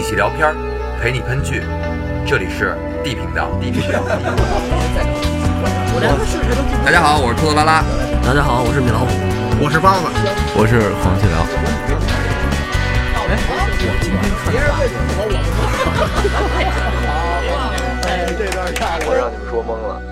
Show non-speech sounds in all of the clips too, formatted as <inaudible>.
一起聊片儿，陪你喷剧。这里是 D 频道。D 频道。大家好，我是兔子拉拉。大家好，我是米老虎。我是包子，我是黄继辽。我让你们说懵了。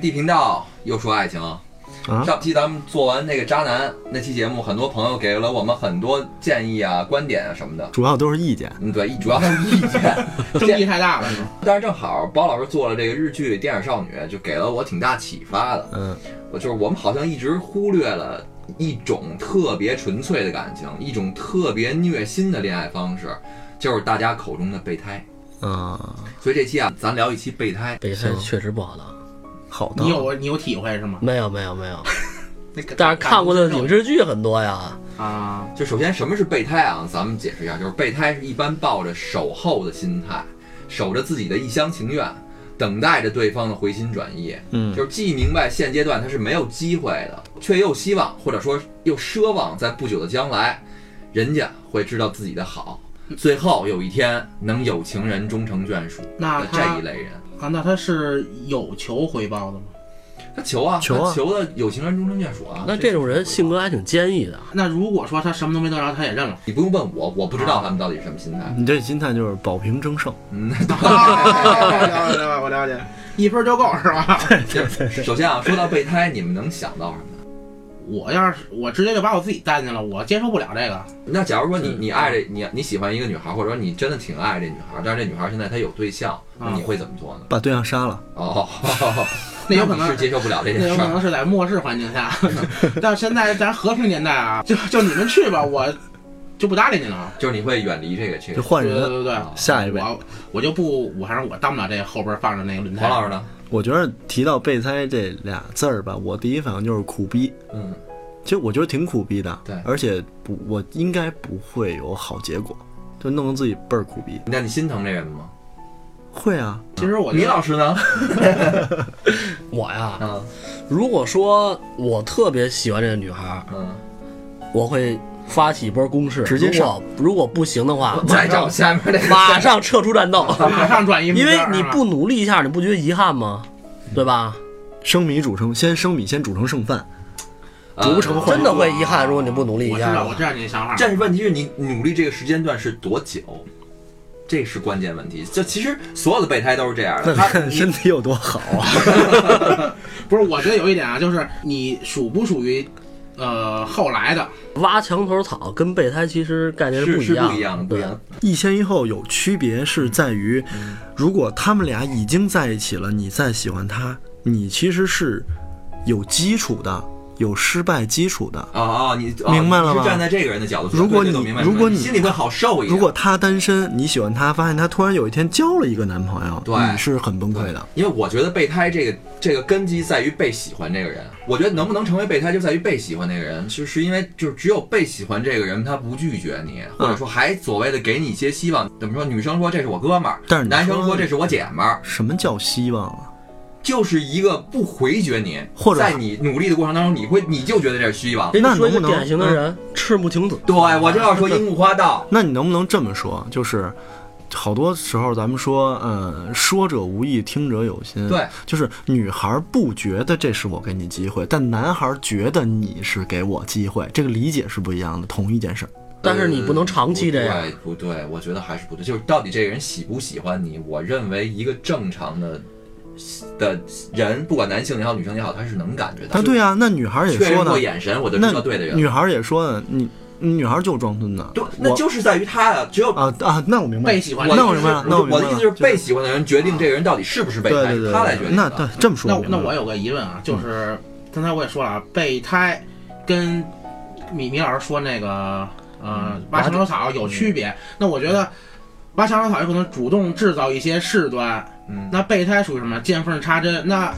D 频道，又说爱情。上期咱们做完那个渣男那期节目，很多朋友给了我们很多建议啊、观点啊什么的。主要都是意见。嗯，对，主要是意见，<laughs> 争议太大了。但是正好包老师做了这个日剧《电影少女》，就给了我挺大启发的。嗯，我就是我们好像一直忽略了一种特别纯粹的感情，一种特别虐心的恋爱方式，就是大家口中的备胎。嗯，所以这期啊，咱聊一期备胎。备胎确实不好当。好的。你有你有体会是吗？没有没有没有。<laughs> 那个但是看过的影视剧很多呀。啊，就首先什么是备胎啊？咱们解释一下，就是备胎是一般抱着守候的心态，守着自己的一厢情愿，等待着对方的回心转意。嗯，就是既明白现阶段他是没有机会的，却又希望或者说又奢望在不久的将来，人家会知道自己的好，最后有一天能有情人终成眷属那这一类人。啊，那他是有求回报的吗？他求啊，求啊他求的有情人终成眷属啊。那这种人性格还挺坚毅的。那如果说他什么都没得着，他也认了。你不用问我，我不知道他们到底是什么心态。你这心态就是保平争胜。嗯，<laughs> 我了解，我了解，一分就够是吧？<laughs> 首先啊，说到备胎，你们能想到什么？我要是我直接就把我自己带进去了，我接受不了这个。那假如说你你爱这你你喜欢一个女孩，或者说你真的挺爱这女孩，但是这女孩现在她有对象，那你会怎么做呢？把对象杀了。哦，<laughs> 那有可能是接受不了这件事儿。那有可能是在末世环境下，<laughs> 但是现在咱和平年代啊，就就你们去吧，我就不搭理你了。就是你会远离这个去。就换人。对对对，下一位我我就不，我反正我当不了这后边放着那个轮胎。黄老师呢？我觉得提到备胎这俩字儿吧，我第一反应就是苦逼。嗯，其实我觉得挺苦逼的。对而且不，我应该不会有好结果，就弄得自己倍儿苦逼。那你心疼这人吗？会啊，其实我李老师呢？<laughs> 我呀，嗯如果说我特别喜欢这个女孩，嗯，我会发起一波攻势。直接上如果如果不行的话，<laughs> 再找下面的。马上撤出战斗。<laughs> 马上转移因，为你不努力一下，你不觉得遗憾吗？对吧？生米煮成先生米先煮成剩饭。呃煮不成坏真的会遗憾，如果你不努力我知道，一下。我知道你的想法。但是问题是你努力这个时间段是多久？这是关键问题。就其实所有的备胎都是这样的，他看 <laughs> 身体有多好啊！不是，我觉得有一点啊，就是你属不属于呃后来的，挖墙头草跟备胎其实概念是是不一样不一样的，不一样的。一先一后有区别，是在于，如果他们俩已经在一起了，你再喜欢他，你其实是有基础的，有失败基础的。哦哦，你哦明白了吗是站在这个人的角度，如果你如果你心里会好受一点。如果他单身，你喜欢他，发现他突然有一天交了一个男朋友，对你是很崩溃的。因为我觉得备胎这个这个根基在于被喜欢这个人。我觉得能不能成为备胎，就在于被喜欢那个人，就是因为就是只有被喜欢这个人，他不拒绝你，或者说还所谓的给你一些希望。怎么说？女生说这是我哥们儿，但是男生说说这是我姐们儿，什么叫希望啊？就是一个不回绝你，或者在你努力的过程当中，你会你就觉得这是希望。给你说一个那能不能典型的人，赤木晴子。对，我就要说樱木花道。<laughs> 那你能不能这么说？就是好多时候咱们说，呃，说者无意，听者有心。对，就是女孩不觉得这是我给你机会，但男孩觉得你是给我机会，这个理解是不一样的。同一件事儿，但是你不能长期这样呃不对，不对，我觉得还是不对。就是到底这个人喜不喜欢你？我认为一个正常的的人，不管男性也好，女生也好，他是能感觉到。啊，对啊，那女孩也说呢过，眼神，我就知那道对的人。女孩也说呢，你女孩就装孙子。对，那就是在于他啊，只有啊啊，那我明白。被喜欢那我明白了那我的意思是，被喜欢的人决定这个人到底是不是备胎对对，对，他来决定的。那对这么说那那我有个疑问啊，就是刚才我也说了啊，备胎跟米米老师说那个呃挖墙头草有区别。那我觉得挖墙头草有可能主动制造一些事端，嗯，那备胎属于什么？见缝插针。那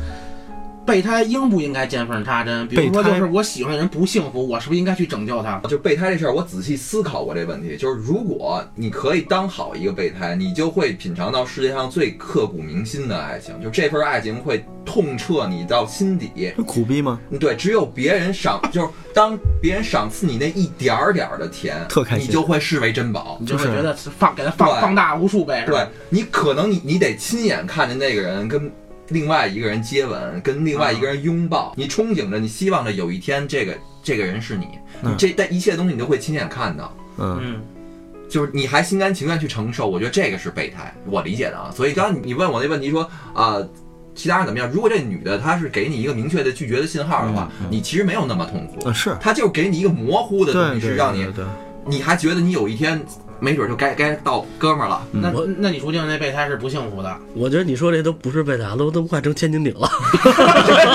备胎应不应该见缝插针？比如说，就是我喜欢的人不幸福，我是不是应该去拯救他？就备胎这事儿，我仔细思考过这问题。就是如果你可以当好一个备胎，你就会品尝到世界上最刻骨铭心的爱情，就这份爱情会痛彻你到心底。这苦逼吗？对，只有别人赏，<laughs> 就是当别人赏赐你那一点儿点儿的甜，特开心你就会视为珍宝。你就会就是觉得放给他放放大无数倍，对？你可能你你得亲眼看见那个人跟另外一个人接吻，跟另外一个人拥抱，你憧憬着，你希望着有一天这个这个人是你，嗯。这但一切东西你都会亲眼看到。嗯，嗯，就是你还心甘情愿去承受，我觉得这个是备胎，我理解的啊。所以刚刚你你问我那问题说啊、其他人怎么样？如果这女的她是给你一个明确的拒绝的信号的话，你其实没有那么痛苦，嗯是，她就是给你一个模糊的东西，是让你你还觉得你有一天没准就该该到哥们儿了。那我那你说定那备胎是不幸福的，我觉得你说这都不是备胎，都都快成千斤顶了。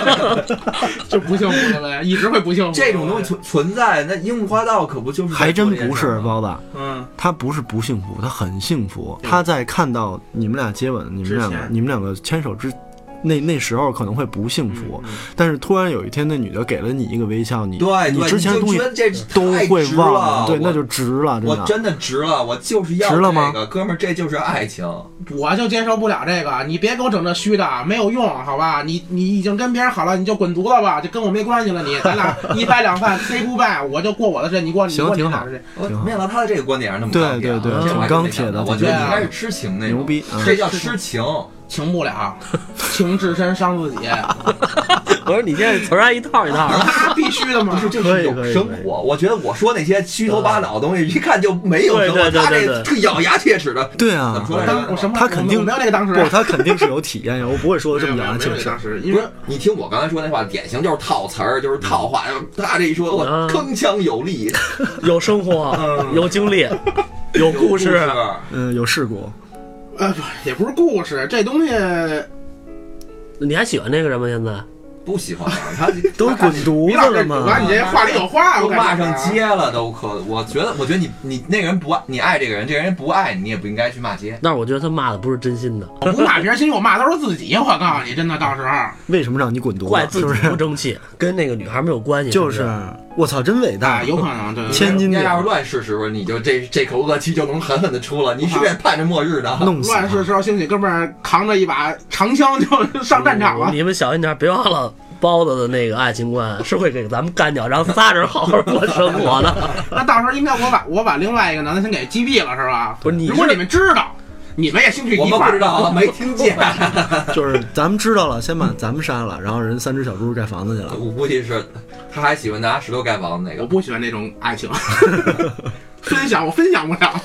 <laughs> 就不幸福了呀，一直会不幸福。这种东西，存存在，那樱木花道可不就是还真不是包子，嗯，他不是不幸福，他很幸福。他在看到你们俩接吻，你们两个你们两个牵手之。那那时候可能会不幸福，嗯但是突然有一天那女的给了你一个微笑，你对你之前的东西都会忘了对，那就值了，真的。我真的值了，我就是要值了吗这个哥们儿，这就是爱情。我就接受不了这个，你别给我整这虚的，没有用，好吧？你你已经跟别人好了，你就滚犊子吧，就跟我没关系了你。咱俩一拍两散，say goodbye，我就过我的事，你过你过你行挺好的事。挺好我没想到他的这个观点是那么对对对挺钢铁的我觉得你应该是痴情那种牛逼嗯这叫痴情。情不了，情至深伤自己，<laughs> 我说你这词儿还一套一套的。<laughs> 那必须的嘛不。是，这是有生活。我觉得我说那些虚头巴脑的东西，一看就没有生活。对对对他这特咬牙切齿的，对啊怎么，说来我什么？他肯定没有那个当时。不，他肯定是有体验呀，我不会说的这么咬牙切齿当。时，你听我刚才说那话，典型就是套词儿，就是套话。他这一说，我嗯铿锵有力，有生活，嗯有经历，有故事。嗯，有事故，呃，不也不是故事，这东西你还喜欢这个人吗？现在不喜欢了他 <laughs> 都滚犊子了吗？把你吗？这话里有话，都我骂上街了，都可。我觉得，我觉得你你那个人不爱你爱这个人，这个人不爱你，你也不应该去骂街。但是我觉得他骂的不是真心的，我不骂别人，其实我骂都是自己。我告诉你，真的，到时候为什么让你滚犊子？怪自己是不是？不争气，跟那个女孩没有关系。就是不我操，真伟啊，大！有可能对。对对千斤顶你要是乱世时候，你就这这口恶气就能狠狠的出了。你是不是也盼着末日的？弄死乱世！时候，兴许哥们儿扛着一把长枪就上战场了。你们小心点，别忘了。包子的那个爱情观是会给咱们干掉，然后仨人好好过生活的。<laughs> 那到时候应该我把我把另外一个男的先给击毙了，是吧？不是你是如果你们知道，你们也兴趣我一块儿们不知道啊，没听见。<laughs> 就是咱们知道了，先把咱们杀了，然后人三只小猪盖房子去了。我估计是，他还喜欢拿石头盖房子那个我。不喜欢那种爱情，<laughs> 分享我分享不了。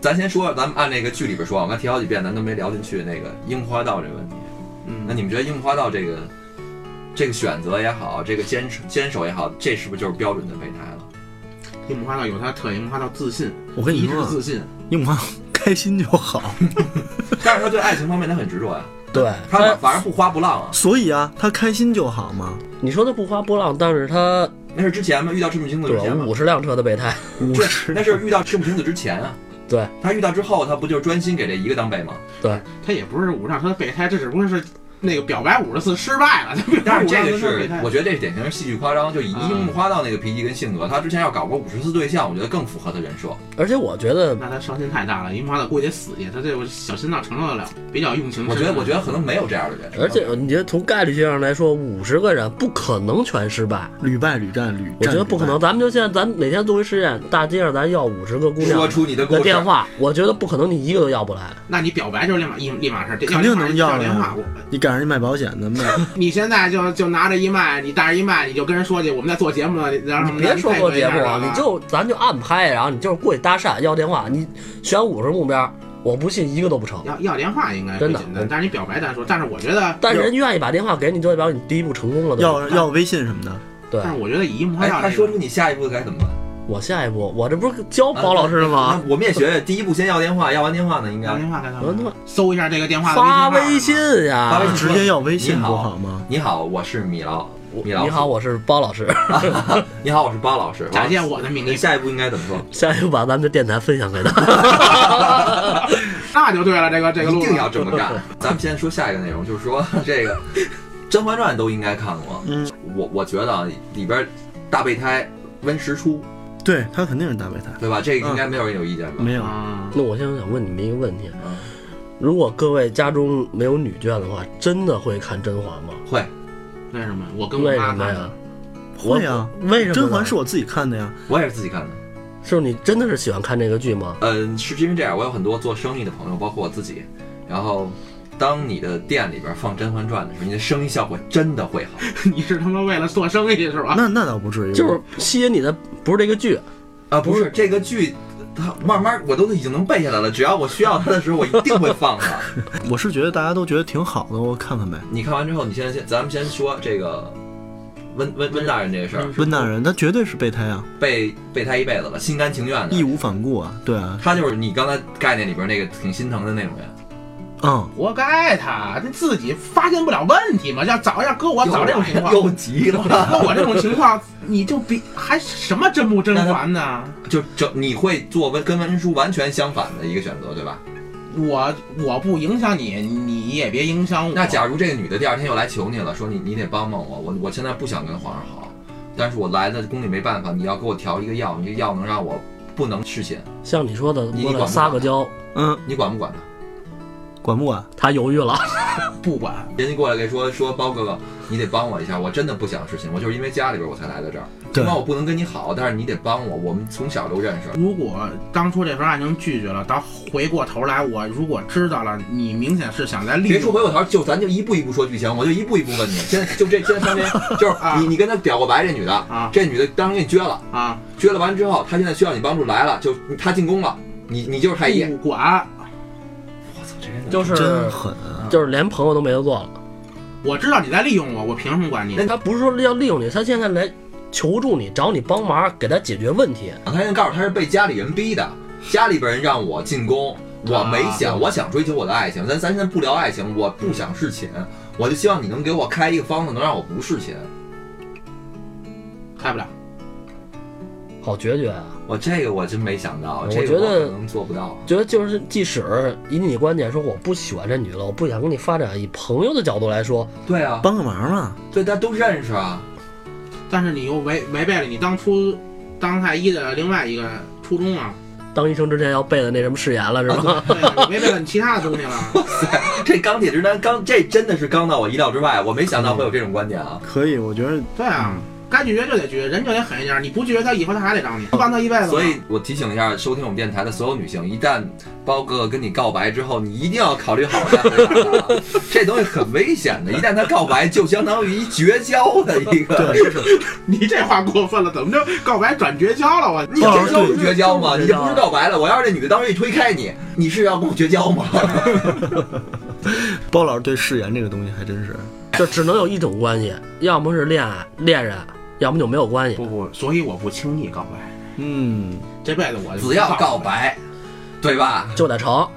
咱先说，咱们按那个剧里边说，我刚提好几遍，咱都没聊进去那个樱花道这个问题。嗯那你们觉得樱花道这个这个选择也好，这个坚持坚守也好，这是不是就是标准的备胎了？樱木花道有他特点，樱木花道自信，我跟你说，直自信。樱木花道开心就好，<laughs> 但是他对爱情方面他很执着呀，对他反反而不花不浪啊。所以啊，他开心就好嘛。你说他不花不浪，但是他那是之前嘛？遇到赤木晴子之前吗？五十辆车的备胎，五，十那是遇到赤木晴子之前啊。对他遇到之后，他不就专心给这一个当备吗？对他也不是五十辆车的备胎，这只不过是那个表白五十次失败了。但是这个是我觉得这是典型的戏剧夸张。就以啊樱木花道那个脾气跟性格，他之前要搞过五十次对象，我觉得更符合他人设。而且我觉得那他伤心太大了，樱木花道估计得死去，他这个小心脏承受得了，比较用情。我觉得，我觉得可能没有这样的人。而且你觉得从概率学上来说，五十个人不可能全失败，屡败屡战屡，我觉得不可能。咱们就现在，咱每天做一实验，大街上咱要五十个姑娘说出你的电话，我觉得不可能，你一个都要不来。那你表白就是立马一立马事，肯定能要要电话。你赶上一卖保险的卖，<laughs> 你现在就就拿着一卖，你带着一卖，你就跟人说去，我们在做节目呢，然后你别说做节目了，你就咱就暗拍，然后你就是过去搭讪要电话，你选五十目标，我不信一个都不成。要要电话应该真的但是你表白单说，但是我觉得，但是人愿意把电话给你，就代表你第一步成功了。要要微信什么的，对但是我觉得以樱木花哎，道这个，他说出你下一步该怎么办？我下一步，我这不是教包老师了吗？啊我们也学学，第一步先要电话，要完电话呢，应该我他妈搜一下这个电话的发微微信信呀！发微信直接要微信你好不好吗？你好，我是米老，米老，你好，，我是包老师。<laughs> 你好，我是包老师。号，假借我的名义，下一步应该怎么说？下一步把咱们的电台分享给他。<laughs> 那就对了，这个这个路一定要这么干。咱们先说下一个内容，就是说 <laughs> 这个《甄嬛传》都应该看过。嗯，我我觉得啊，里边大备胎温实初，对他肯定是大备胎，对吧？这个应该没有人有意见吧？没有。啊，那我现在想问你们一个问题：嗯，如果各位家中没有女眷的话，真的会看甄嬛吗？会，为什么？我跟我为妈看的什么呀？会呀，为什么呢？甄嬛是我自己看的呀。我也是自己看的。是不是你真的是喜欢看这个剧吗？嗯，是因为这样，我有很多做生意的朋友，包括我自己。然后，当你的店里边放《甄嬛传》的时候，你的生意效果真的会好。<laughs> 你是他妈为了做生意是吧？那那倒不至于，就是吸引你的不是这个剧，啊，不是这个剧，它慢慢我都已经能背下来了。只要我需要它的时候，我一定会放它。<laughs> 我是觉得大家都觉得挺好的，我看看呗。你看完之后，你现在先，咱们先说这个温温温大人这个事儿，温大人他绝对是备胎啊，备备胎一辈子了，心甘情愿的义。无反顾啊，对啊，他就是你刚才概念里边那个挺心疼的那种人。嗯，活该他，他自己发现不了问题嘛。要早要搁我早这种情况，又急了。搁我这种情况，你就比还什么真不真还呢？就这你会做文跟文书完全相反的一个选择，对吧？我我不影响你，你也别影响我。那假如这个女的第二天又来求你了，说你你得帮帮我，我我现在不想跟皇上好，但是我来的宫里没办法，你要给我调一个药，你这药能让我不能失寝，像你说的，你撒个娇，嗯，你管不管他？管不管？<laughs> 他犹豫了。<laughs> 不管，人家过来给说说包哥哥，你得帮我一下，我真的不想事情，我就是因为家里边我才来到这儿。对尽管我不能跟你好，但是你得帮我，我们从小都认识。如果当初这份爱情拒绝了，到回过头来，我如果知道了你明显是想来利用别说回过头，就咱就一步一步说剧情，我就一步一步问你。现在就这，现在上面就是啊你，你跟他表过白，这女的，啊这女的当时给你撅了，啊，撅了完之后，她现在需要你帮助来了，就她进宫了，你你就是太医。不管，就是真狠啊！就是连朋友都没得做了。我知道你在利用我，我凭什么管你？那他不是说要利用你，他现在来求助你，找你帮忙，给他解决问题。他现在告诉他是被家里人逼的，家里边人让我进宫，我没想，啊我想追求我的爱情，咱咱现在不聊爱情，我不想侍寝，我就希望你能给我开一个方子，能让我不侍寝。开不了。好决绝啊！我这个我真没想到，我这个觉得可能做不到。觉得就是，即使以你观点说我不喜欢这女的，我不想跟你发展，以朋友的角度来说，对啊，帮个忙嘛，对，大家都认识啊。但是你又违违背了你当初当太医的另外一个初衷啊，当医生之前要背的那什么誓言了是吧？对啊，你违背了你其他的东西了。这钢铁直男刚，这真的是刚到我意料之外，我没想到会有这种观点啊。可以，我觉得对啊，该拒绝就得拒绝，人就得狠一点。你不拒绝他，以后他还得找你，帮他一辈子。所以我提醒一下收听我们电台的所有女性，一旦包哥哥跟你告白之后，你一定要考虑好这样的事儿啊 <laughs> 这东西很危险的。一旦他告白，就相当于一绝交的一个。<laughs> 你这话过分了，怎么就告白转绝交了？我你这就是绝交吗？你这不是告白了？我要是这女的当时一推开你，你是要跟我绝交吗？<laughs> 包老师对誓言这个东西还真是，就只能有一种关系，要么是恋爱恋人，要么就没有关系。不不，所以我不轻易告白，嗯，这辈子我只要告，白，对吧？就得成，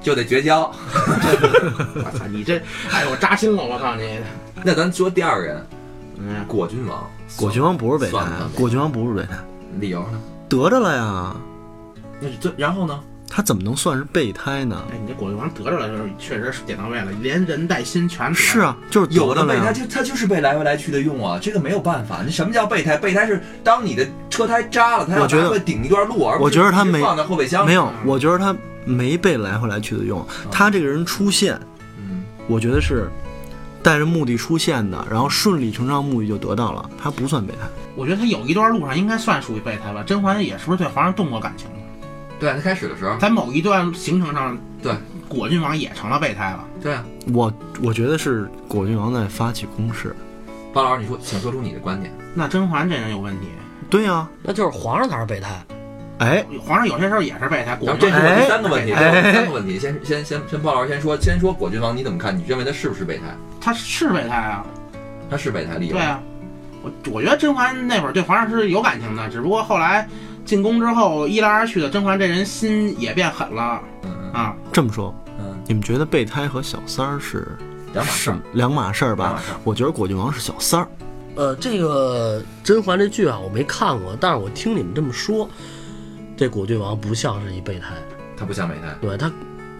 就得绝交。<laughs> 我操你这，哎呦，我扎心了！我告诉你，那咱说第二个人，嗯，果郡王。果郡王不是备胎算不算，果郡王不是备胎，理由呢？得着了呀，那这然后呢？他怎么能算是备胎呢？哎，你这果郡王得着了，就是确实是点到位了，连人带心全是，啊，就是有的备胎。就他就是被来回来去的用啊，这个没有办法。你什么叫备胎？备胎是当你的车胎扎了，他要我觉得拿回来顶一段路，而我觉得他没放在后备箱。没有，我觉得他没被来回来去的用，他这个人出现，嗯，我觉得是带着目的出现的，然后顺理成章目的就得到了，他不算备胎。我觉得他有一段路上应该算属于备胎吧。甄嬛也是不是对皇上动过感情了？对，他开始的时候，在某一段行程上，对，果郡王也成了备胎了。对啊。我我觉得是果郡王在发起攻势。包老师，你说，请说出你的观点。那甄嬛这人有问题，对呀、那就是皇上才是备胎。哎，皇上有些时候也是备胎。果这是我第三个问题，第三个问题。先先先先，包老师先说，先说果郡王，你怎么看？你认为他是不是备胎？他是备胎啊，他是备胎，厉害对？啊，我我觉得甄嬛那会儿对皇上是有感情的，只不过后来进宫之后，一来二去的，甄嬛这人心也变狠了嗯啊。这么说，嗯，你们觉得备胎和小三儿是两码事儿，两码事儿吧？我觉得果郡王是小三儿，呃，这个甄嬛这剧啊，我没看过，但是我听你们这么说，这果郡王不像是一备胎，他不像备胎。对他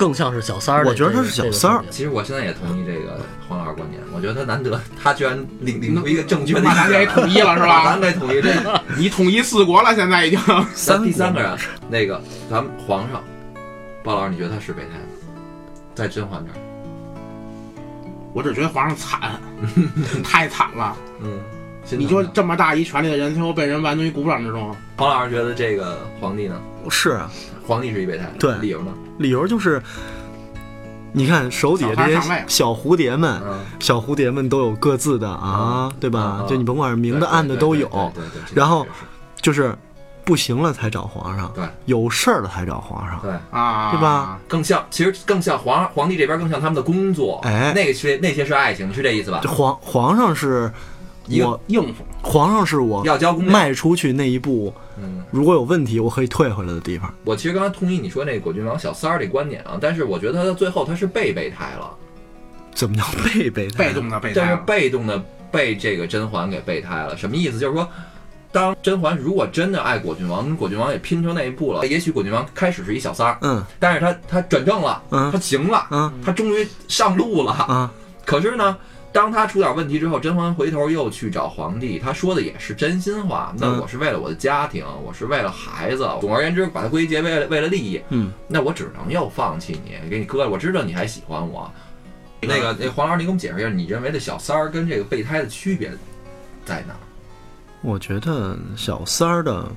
更像是小三儿我觉得他是小三儿其实我现在也同意这个黄老师观点，我觉得他难得，他居然领领出一个正确的咱给，统一了是吧咱吧？给统一这个。<laughs> 你统一四国了，现在已经。三 <laughs> 第三个人，那个咱们皇上，鲍老师，你觉得他是备胎吗？在甄嬛这儿，我只觉得皇上惨，<laughs> 太惨了。嗯，你说这么大一权力的人，最后被人玩弄于股掌之中。黄老师觉得这个皇帝呢？是啊，皇帝是一备胎，对理由呢？理由就是，你看手底下这些小蝴蝶们，嗯，小蝴蝶们都有各自的啊，对吧嗯？就你甭管是明的暗的都有，对对然后就是不行了才找皇上，对有事儿了才找皇上，对。啊，对吧？更像，其实更像皇皇帝这边更像他们的工作，哎那个是那些是爱情，是这意思吧这？皇皇上是一个我，应付。皇上是我要交公粮，迈出去那一步，嗯，如果有问题，我可以退回来的地方。我其实刚才同意你说那个果郡王小三儿这观点啊，但是我觉得他到最后他是被备胎了，怎么叫被备胎？被动的备胎但是。被动的被这个甄嬛给备胎了，什么意思？就是说。当甄嬛如果真的爱果郡王，跟果郡王也拼成那一步了，也许果郡王开始是一小三儿，嗯但是他他转正了，嗯他行了，嗯他终于上路了，嗯，可是呢，当他出点问题之后，甄嬛回头又去找皇帝，他说的也是真心话。那嗯我是为了我的家庭，我是为了孩子，总而言之，把它归结为了为了利益。嗯，那我只能又放弃你，给你割了。我知道你还喜欢我。那个，那黄老师，你给我们解释一下，你认为的小三儿跟这个备胎的区别在哪儿？我觉得小三儿的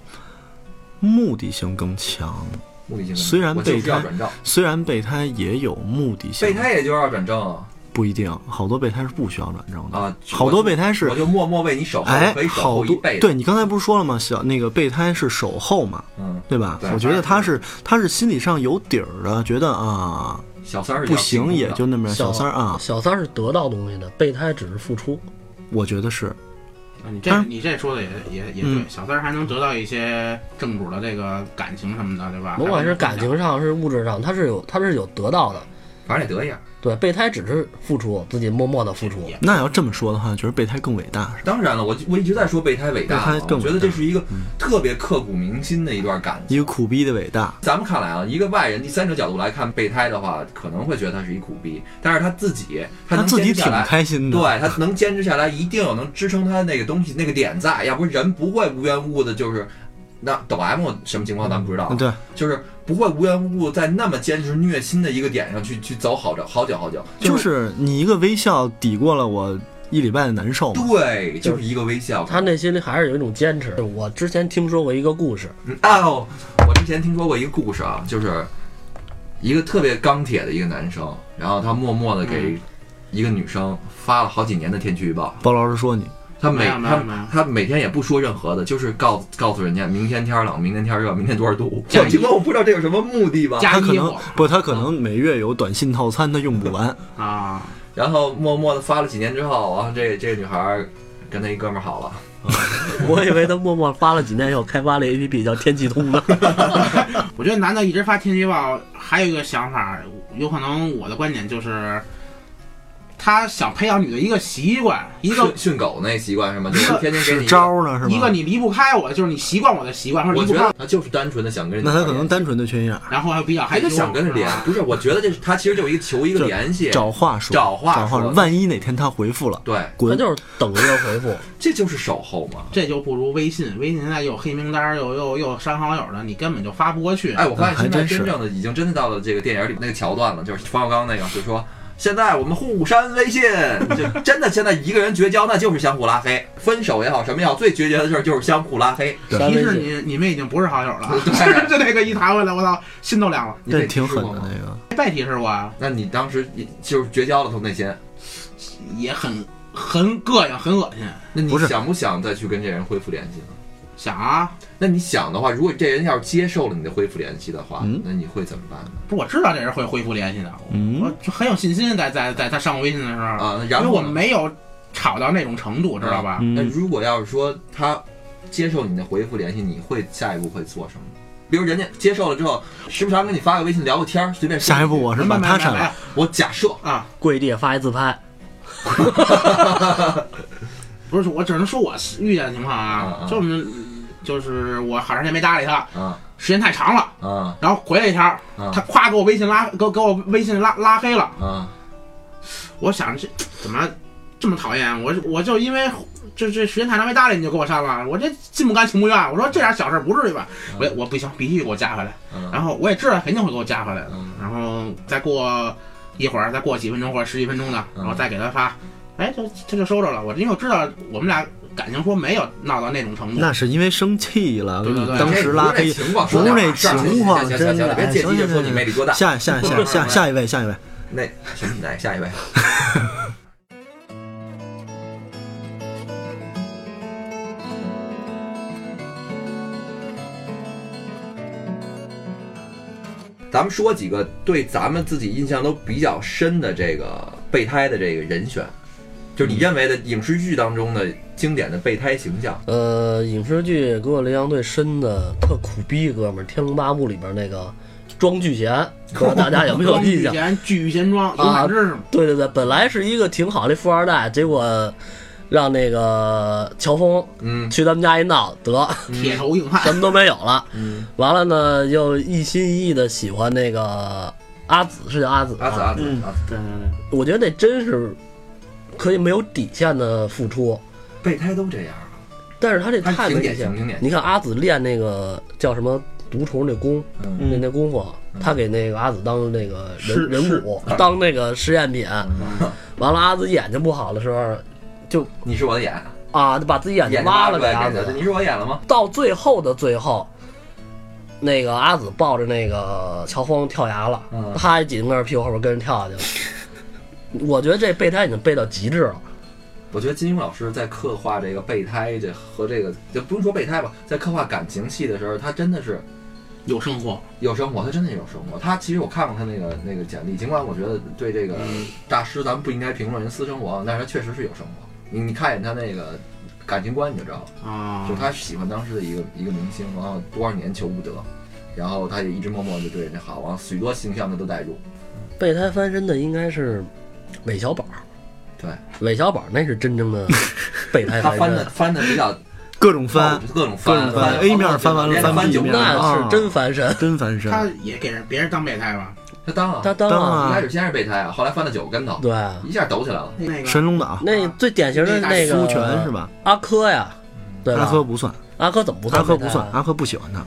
目的性更强，目的性更虽然备胎虽然备胎也有目的性，备胎也就是要转正啊不一定，好多备胎是不需要转正的，啊！好多备胎是我就默默为你守候，哎，好多。对你刚才不是说了吗？小那个备胎是守候嘛，嗯，对吧？对我觉得他是他是心理上有底儿的，觉得啊小三儿是不行也就那么点小三儿啊，小三儿是得到东西的，备胎只是付出。我觉得是你这你这说的也也也嗯对，小三儿还能得到一些正主的这个感情什么的，对吧？甭管是感情上是物质上，他是有他是有得到的。反正得得一样。对，备胎只是付出，自己默默的付出。那要这么说的话，觉得备胎更伟大。当然了，我我一直在说备胎伟大嘛，备胎更我觉得这是一个特别刻骨铭心的一段感情。一个苦逼的伟大，咱们看来啊，一个外人第三者角度来看备胎的话，可能会觉得他是一苦逼，但是他自己他自己挺开心的。对他能坚持下来，一定有能支撑他那个东西那个点在，要不然人不会无缘无故的，就是那抖 M 什么情况咱们不知道，嗯对，就是不会无缘无故在那么坚持虐心的一个点上去去走好着好久好久，就是你一个微笑抵过了我一礼拜的难受。对，就是一个微笑。他内心里还是有一种坚持。我之前听说过一个故事，嗯哦，我之前听说过一个故事啊，就是一个特别钢铁的一个男生，然后他默默的给一个女生发了好几年的天气预报，包老师说你，他每他他每天也不说任何的，就是告告诉人家明天天儿冷，明天天儿热，明天多少度。加我尽管我不知道这有什么目的吧，他可能不，他可能每月有短信套餐，他用不完。啊，然后默默的发了几年之后，然后这这女孩儿跟他一哥们儿好了。<laughs> 我以为他默默发了几年以后开发了 APP 叫天气通呢。<laughs> <laughs> 我觉得男的一直发天气预报，还有一个想法，有可能我的观点就是，他想培养女的一个习惯，一个训训狗那习惯是吗？就是天天给你使招呢是吗？一个你离不开我，就是你习惯我的习惯，或者我离不开，觉得他就是单纯的想跟人那他可能单纯的缺心眼儿，然后还比较，还是想跟他连，不是？我觉得这是他其实就是一个求一个联系，找话说，找话说万一哪天他回复了，对，他滚！就是等一个回复。<laughs> 这就是守候嘛。这就不如微信，微信现在又有黑名单，又又又删好友的，你根本就发不过去。哎，我发现现在真正的已经真的到了这个电影里那个桥段了，就是冯小刚那个，就是说现在我们互删微信，就真的现在一个人绝交那就是相互拉黑，分手也好什么也好，最决绝的事儿就是相互拉黑。对提示你，你们已经不是好友了。<laughs> 对就那个一弹回来，我操，心都凉了。你被这挺狠的那个。被提示过啊，那你当时就是绝交了，从内心，也很很膈应，很恶心。那你想不想再去跟这人恢复联系呢？想啊，那你想的话，如果这人要是接受了你的恢复联系的话，嗯？那你会怎么办呢？不，我知道这人会恢复联系的，嗯？我就很有信心在在在他上我微信的时候，啊，因为我然后呢没有吵到那种程度，知道吧？嗯，那如果要是说他接受你的回复联系，你会下一步会做什么？比如人家接受了之后，时不常跟你发个微信聊个天儿，随便说下一步我是把没没没他删了。我假设。啊，跪地下发一自拍，不是，我只能说我遇见的情况啊就是就是我好长时间没搭理他，啊时间太长了，啊然后回来一条，啊他夸给我微信拉给我给我微信拉拉黑了，啊我想这怎么这么讨厌？我我就因为这这时间太长没搭理你就给我删了，我这心不甘情不愿。我说这点小事不至于吧？我我不行，必须给我加回来。嗯然后我也知道肯定会给我加回来的，嗯然后再过一会儿，再过几分钟或者十几分钟的，嗯然后再给他发，哎，这他就收着了。我因为我知道我们俩感情说没有闹到那种程度。那是因为生气了，对对对当时拉黑，这不是这情况，不是那情况，真的。别哎借机就说你魅力多大。下下下下下一位，下一位，那行，来下一位。<laughs> 咱们说几个对咱们自己印象都比较深的这个备胎的这个人选，就是你认为的影视剧当中的经典的备胎形象。呃，影视剧给我印象最深的特苦逼哥们儿，《天龙八部》里边那个庄聚贤，<laughs> 不知道大家有没有庄聚印象？贤聚贤庄啊感知识吗？对对对，本来是一个挺好的富二代，结果让那个乔峰嗯去他们家一闹，得铁头硬汉什么都没有了。嗯，完了呢，又一心一意的喜欢那个阿紫，是叫阿紫阿紫阿紫嗯阿紫，对对对，我觉得那真是可以没有底线的付出，备胎都这样啊。但是他这太没底线典型挺典。型你看阿紫练那个叫什么毒虫那功，嗯那那功夫，他给那个阿紫当那个人人骨，当那个实验品。嗯 <laughs> 完了，阿紫眼睛不好的时候，就你是我的眼，啊，就把自己眼睛挖了出来给他。给阿紫。你是我眼了吗？到最后的最后，那个阿紫抱着那个乔峰跳崖了，嗯他一紧跟着屁股后边跟着跳下去了。我觉得这备胎已经备到极致了。我觉得金庸老师在刻画这个备胎这和这个，就不用说备胎吧，在刻画感情戏的时候，他真的是有生活。有生活，他真的有生活。他其实我看过他那个那个简历，尽管我觉得对这个大师咱们不应该评论人私生活，但是他确实是有生活。你你看一眼他那个感情观，你就知道了，啊，就他喜欢当时的一个一个明星，然后多少年求不得，然后他也一直默默的对人家好，然后许多形象他都带入。备胎翻身的应该是韦小宝，对，韦小宝那是真正的备胎他翻的翻身，翻的比较各种翻，各种各种翻，A 面翻完了翻翻 B 面，九面，那是真翻身。真翻身。他也给人别人当备胎吧？他当啊，他当当啊，啊一开始先是备胎啊，后来翻了九个跟头，对，一下抖起来了。那个神龙岛，那最典型的那个苏全是吧？阿珂呀，对？阿珂不算，阿珂怎么不算阿珂？不算，阿珂不喜欢他。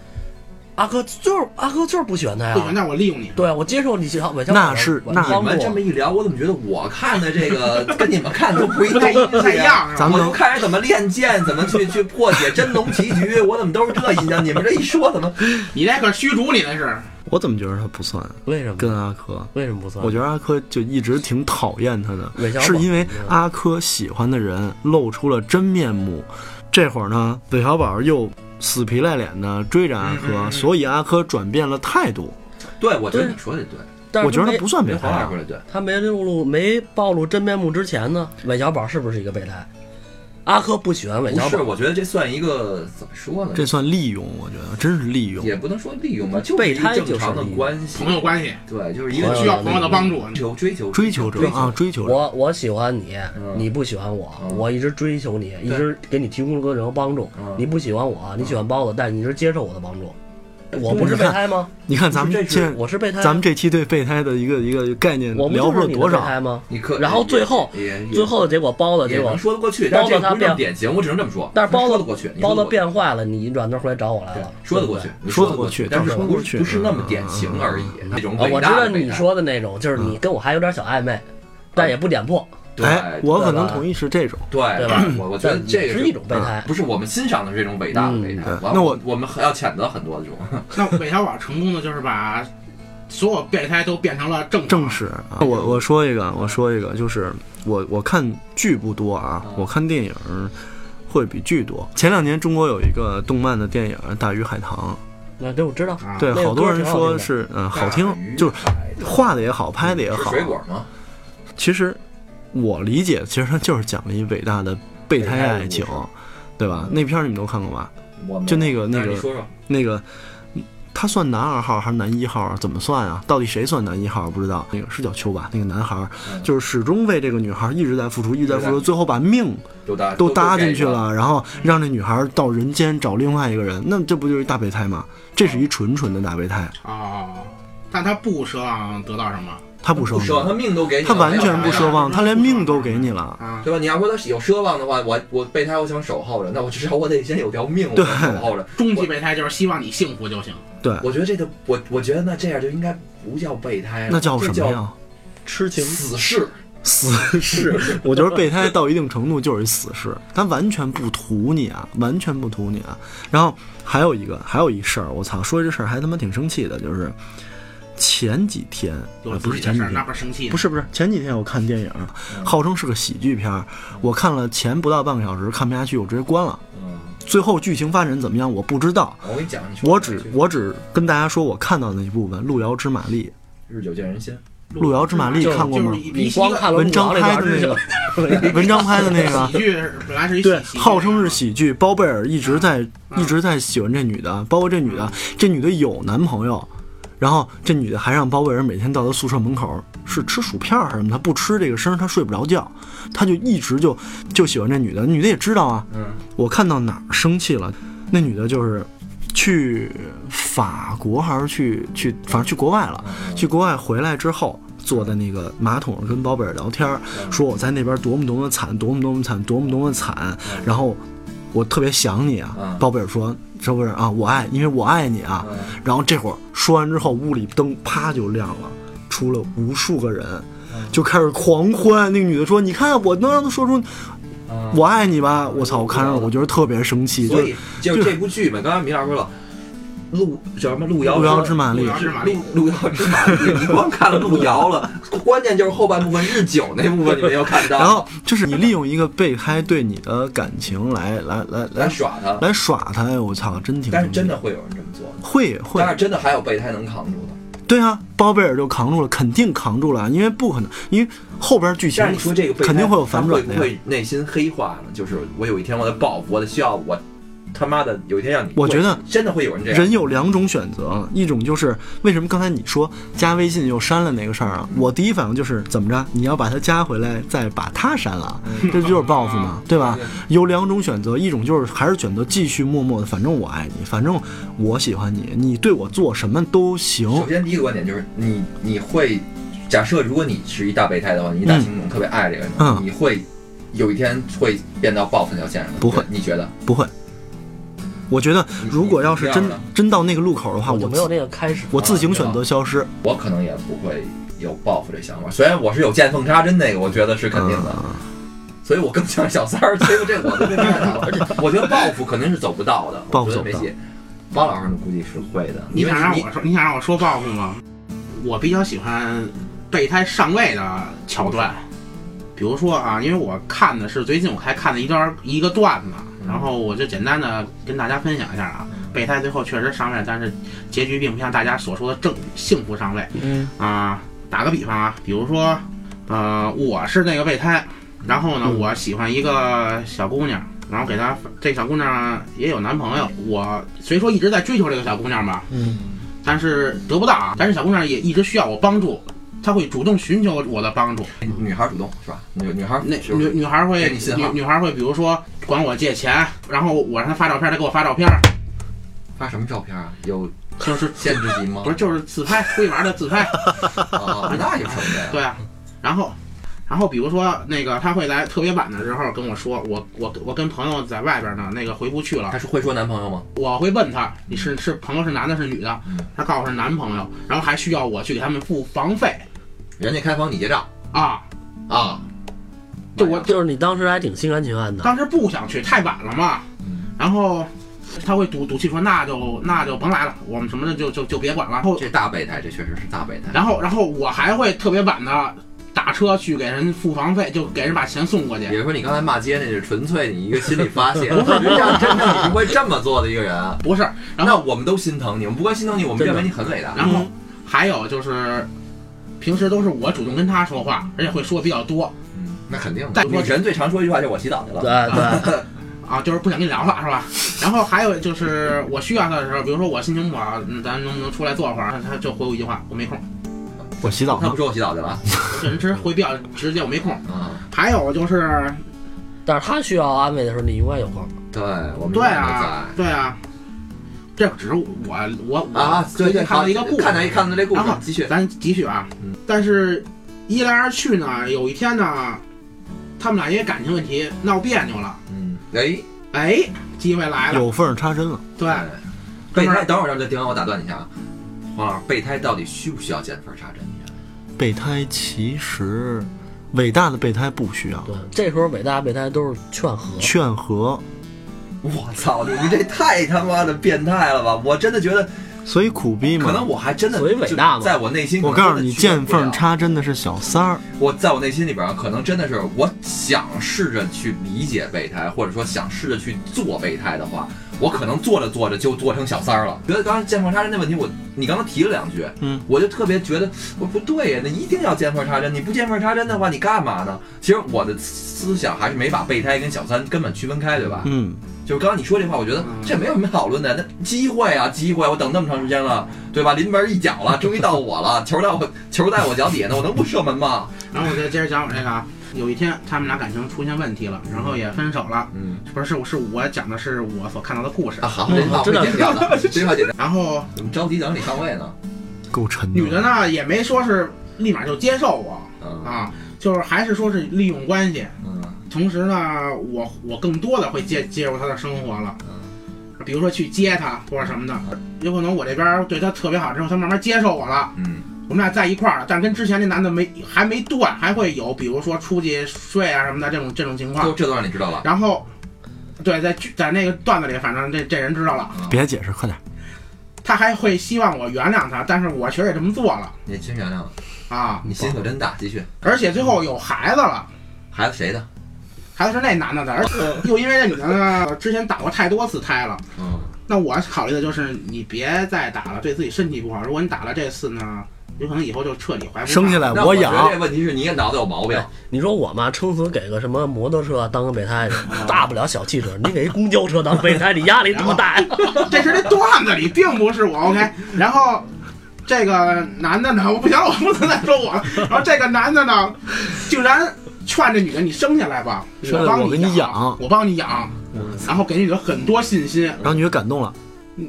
阿珂就是阿珂就是不喜欢他呀。那我利用你。对，我接受你小韦小那是那你们这么一聊，我怎么觉得我看的这个 <laughs> 跟你们看的都不一太太一。样，咱们我就看人怎么练剑，怎么去去破解真龙棋局，<laughs> 我怎么都是这印象？你们这一说，怎么你那可是虚竹，你那是我怎么觉得他不算？为什么？跟阿珂，为什么不算？我觉得阿珂就一直挺讨厌他的是因为阿珂喜欢的人露出了真面目。这会儿呢，韦小宝又死皮赖脸的追着阿嗯嗯珂，嗯所以阿珂转变了态度。对？我觉得你说的对，但是我觉得他不算备没胎。他没露露没暴露真面目之前呢，韦小宝是不是一个备胎？阿珂不喜欢韦不是，小宝，我觉得这算一个怎么说呢？这算利用，我觉得真是利用。也不能说利用吧，就是备胎就是正常的利用关系，朋友关系，对，就是一个需要朋友的帮助。追求追求追求者啊，追求者。我我喜欢你嗯，你不喜欢我，嗯我一直追求你，一直给你提供各种帮助嗯。你不喜欢我，你喜欢包子，但是你一直接受我的帮助。我不是备胎吗？你看咱们这是现，我是备胎啊。咱们这期对备胎的一个一个概念我不聊就是你的过多少？备胎吗？你可然后最后最后的结果包子结果说得过去，包子他变典型，我只能这么说。但是包子说得过去，包子变坏了，你一转头回来找我来了，说得过去说得过去但是不是说得过去不是那么典型而已，那种我知道你说的那种，就是你跟我还有点小暧昧，但也不点破。对哎，我可能同意是这种。对对吧我我觉得这个也是一种备胎不是我们欣赏的这种伟大的备胎那我我们还要谴责很多这种，<laughs> 那韦小宝成功的就是把所有备胎都变成了正正史啊，我我说一个，我说一个，就是我我看剧不多啊，嗯我看电影会比剧多。前两年中国有一个动漫的电影《大鱼海棠那这我知道，啊，对，好多人说是嗯好听，就是画的也好，拍的也是好。水果吗？其实我理解，其实它就是讲了一伟大的备胎爱情对吧？那片儿你们都看过吧？就那个那个那个他算男二号还是男一号啊？怎么算啊？到底谁算男一号？不知道。那个是叫秋吧？那个男孩就是始终为这个女孩一直在付出，一直在付出，最后把命都搭都搭进去了，然后让这女孩到人间找另外一个人，那这不就是大备胎吗？这是一纯纯的大备胎，啊，但他不奢望得到什么他不奢望，他，命都给你了，他完全不奢望，他连命都给你了。啊？对吧？你要说他有奢望的话，我我备胎我想守候着，那我至少我得先有条命，我守候着。终极备胎就是希望你幸福就行。对，我觉得这个，我我觉得那这样就应该不叫备胎了，那叫什么呀？痴情死士，死士 <laughs> <laughs> 我觉得备胎到一定程度就是一死侍，他完全不图你啊，完全不图你啊。然后还有一个，还有一事儿，我操，说这事儿还他妈挺生气的，就是前几天，呃不是前几天那，不是生气不是不是，前几天我看电影，号称是个喜剧片儿，我看了前不到半个小时，看不下去，我直接关了。嗯，最后剧情发展怎么样，我不知道。我给你讲，你说。我只我只跟大家说，我看到的那一部分《路遥知马力。日久见人心，路遥知马力看过吗？你光看了文章拍的那个》，<laughs> 文章拍的那个。喜，剧本来是对号称是喜剧。包贝尔一直在嗯。一直在喜欢这女的，包括这女的，这女的有男朋友，然后这女的还让包贝尔每天到她宿舍门口是吃薯片儿还是什么，她不吃这个声儿她睡不着觉，她就一直就就喜欢这女的，女的也知道啊。嗯，我看到哪儿生气了，那女的就是去法国还是去去，反正去国外了。去国外回来之后，坐在那个马桶上跟包贝尔聊天，说我在那边多么多么惨，多么多么惨，多么多么惨，然后我特别想你啊嗯。包贝尔说：“包贝尔啊，我爱，因为我爱你啊。”嗯然后这会儿说完之后，屋里灯啪就亮了，出了无数个人，就开始狂欢。那个女的说：“你看，我能让他说出嗯我爱你吧？”我操！我看着我觉得特别生气，就所以就这部剧嘛，刚才米老师说了。路叫什么？路遥路遥知马力路遥知马力路路遥知马力，你光看了路遥了，关键就是后半部分日久那部分你没有看到，然后就是你利用一个备胎对你的感情来来来来来耍他。来耍他，哎我操，真挺但是真的会有人这么做吗？会会但是真的还有备胎能扛住的。对啊，包贝尔就扛住了，肯定扛住了，因为不可能，因为后边剧情但是你说这个肯定会有反转的呀。会不会内心黑化呢？就是我有一天我得报复，我得需要我他妈的有一天让你。我觉得真的会有人这样。人有两种选择，一种就是为什么刚才你说加微信又删了那个事儿啊？我第一反应就是怎么着，你要把他加回来，再把他删了，嗯这就是报复嘛，对吧？有两种选择，一种就是还是选择继续默默的，反正我爱你，反正我喜欢你，你对我做什么都行。首先第一个观点就是你你会假设如果你是一大备胎的话，你一大情种特别爱这个人，嗯你会有一天会变到报复那条线上吗。不会你觉得？不会，我觉得如果要是真真到那个路口的话，我没有那个开始。我自行选择消失。我可能也不会有报复这想法。虽然我是有见缝插针那个，我觉得是肯定的。嗯所以我更像小三儿，所以这我都跟他讲了。而且我觉得报复肯定是走不到的，报复走不到。包老师呢，估计是会的，你想让我说，你想让我说报复吗？我比较喜欢备胎上位的桥段，比如说啊，因为我看的是最近我还看了一段一个段子，然后我就简单的跟大家分享一下啊。备胎最后确实上位，但是结局并不像大家所说的正幸福上位嗯啊。打个比方啊，比如说，呃，我是那个备胎，然后呢，嗯我喜欢一个小姑娘，然后给她这小姑娘也有男朋友，我虽说一直在追求这个小姑娘吧，嗯但是得不到啊。但是小姑娘也一直需要我帮助，她会主动寻求我的帮助。女孩主动是吧？女女孩那女女孩会女女孩会比如说管我借钱，然后我让她发照片，她给我发照片，发什么照片啊？有就是限制级吗？不是就是自拍，出去玩的自拍，啊，<laughs> 那有什么的呀？对啊。然后然后比如说那个她会来特别晚的时候跟我说，我我我跟朋友在外边呢，那个回不去了她。是会说男朋友吗？我会问她，你是是朋友是男的是女的嗯？她告诉是男朋友，然后还需要我去给他们付房费人家开房你结账啊。啊？就我就是你当时还挺心甘情愿的。当时不想去，太晚了嘛。嗯然后他会赌赌气说，那就那就甭来了，我们什么的就就就别管了。然后这大备胎，这确实是大备胎。然后然后我还会特别晚的打车去给人付房费，就给人把钱送过去。比如说你刚才骂街那是纯粹你一个心理发泄，实际上真的你不会这么做的一个人。啊不是，然后那我们都心疼你，我们不光心疼你，我们认为你很伟大。然后还有就是，平时都是我主动跟他说话，而且会说比较多。嗯那肯定的。但女神最常说一句话就是我洗澡去了。对对，<laughs> 啊，就是不想跟你聊了，是吧？然后还有就是我需要他的时候，比如说我心情不好，嗯咱能不能出来坐会儿？他他就回我一句话，我没空。我洗澡呢他不。说我洗澡去了。这 <laughs> 人直回比较直接，我没空。嗯，还有就是，但是他需要安慰的时候，你永远有空。对，我们对啊，对啊，这只是我我都在啊，最近对对，看到一个故事，看到一看到这故事然后，继续。咱继续啊嗯。但是，一来二去呢，有一天呢，他们俩因为感情问题闹别扭了。嗯，哎，哎，机会来了，有缝儿插针了，对，备胎，等会儿让这地方我打断你一下啊，黄老师，备胎到底需不需要见缝插针？备胎其实伟大的备胎不需要对，这时候伟大备胎都是劝和。劝和，我操，你们这太他妈的变态了吧！我真的觉得，所以苦逼嘛。可能我还真的所以伟大嘛在我内心，我告诉你，见缝插针的是小三儿，我在我内心里边儿，可能真的是我想试着去理解备胎，或者说想试着去做备胎的话，我可能做着做着就做成小三儿了。觉得刚刚见缝插针的问题，我你刚刚提了两句，嗯，我就特别觉得我不对呀，那一定要见缝插针，你不见缝插针的话，你干嘛呢？其实我的思想还是没把备胎跟小三根本区分开，对吧？嗯，就是刚刚你说这话，我觉得嗯这没有什么讨论的，那机会啊，机会，我等那么长时间了，对吧？临门一脚了，<laughs> 终于到我了，球在我球在我脚底下呢，我能不射门吗？然后我再接着讲我这个啊。有一天，他们俩感情出现问题了，然后也分手了。嗯不是，是是我讲的是我所看到的故事啊，。好，这句话会剪掉的，这句话剪掉。然后怎么着急等你上位呢。够沉女的呢也没说是立马就接受我嗯啊，就是还是说是利用关系。嗯同时呢，我我更多的会介介入他的生活了，嗯比如说去接他或者什么的。有可能我这边对他特别好之后，他慢慢接受我了，嗯我们俩在一块儿了。但跟之前那男的没还没断，还会有比如说出去睡啊什么的这种这种情都况。这都让你知道了。然后，对，在在那个段子里，反正这这人知道了，嗯别解释，快点。他还会希望我原谅他，但是我确实也这么做了你真原谅了，啊，你心可真大。继续，而且最后有孩子了。孩子谁的？孩子是那男的的，而且又因为那女的呢，之前打过太多次胎了。嗯那我考虑的就是你别再打了，对自己身体不好。如果你打了这次呢，有可能以后就彻底怀不上生下来我那我觉得养这，问题是你也脑子有毛病。你说我嘛，撑死给个什么摩托车当个备胎去，<laughs> 大不了小汽车，你给一公交车当备胎，你压力多大呀？这是这段子里，并不是我 OK。然后这个男的呢，我不行，我不能再说我了。然后这个男的呢，竟然劝这女的，你生下来吧，我帮你养养，我帮你养。然后给女的很多信心，然后女的感动了，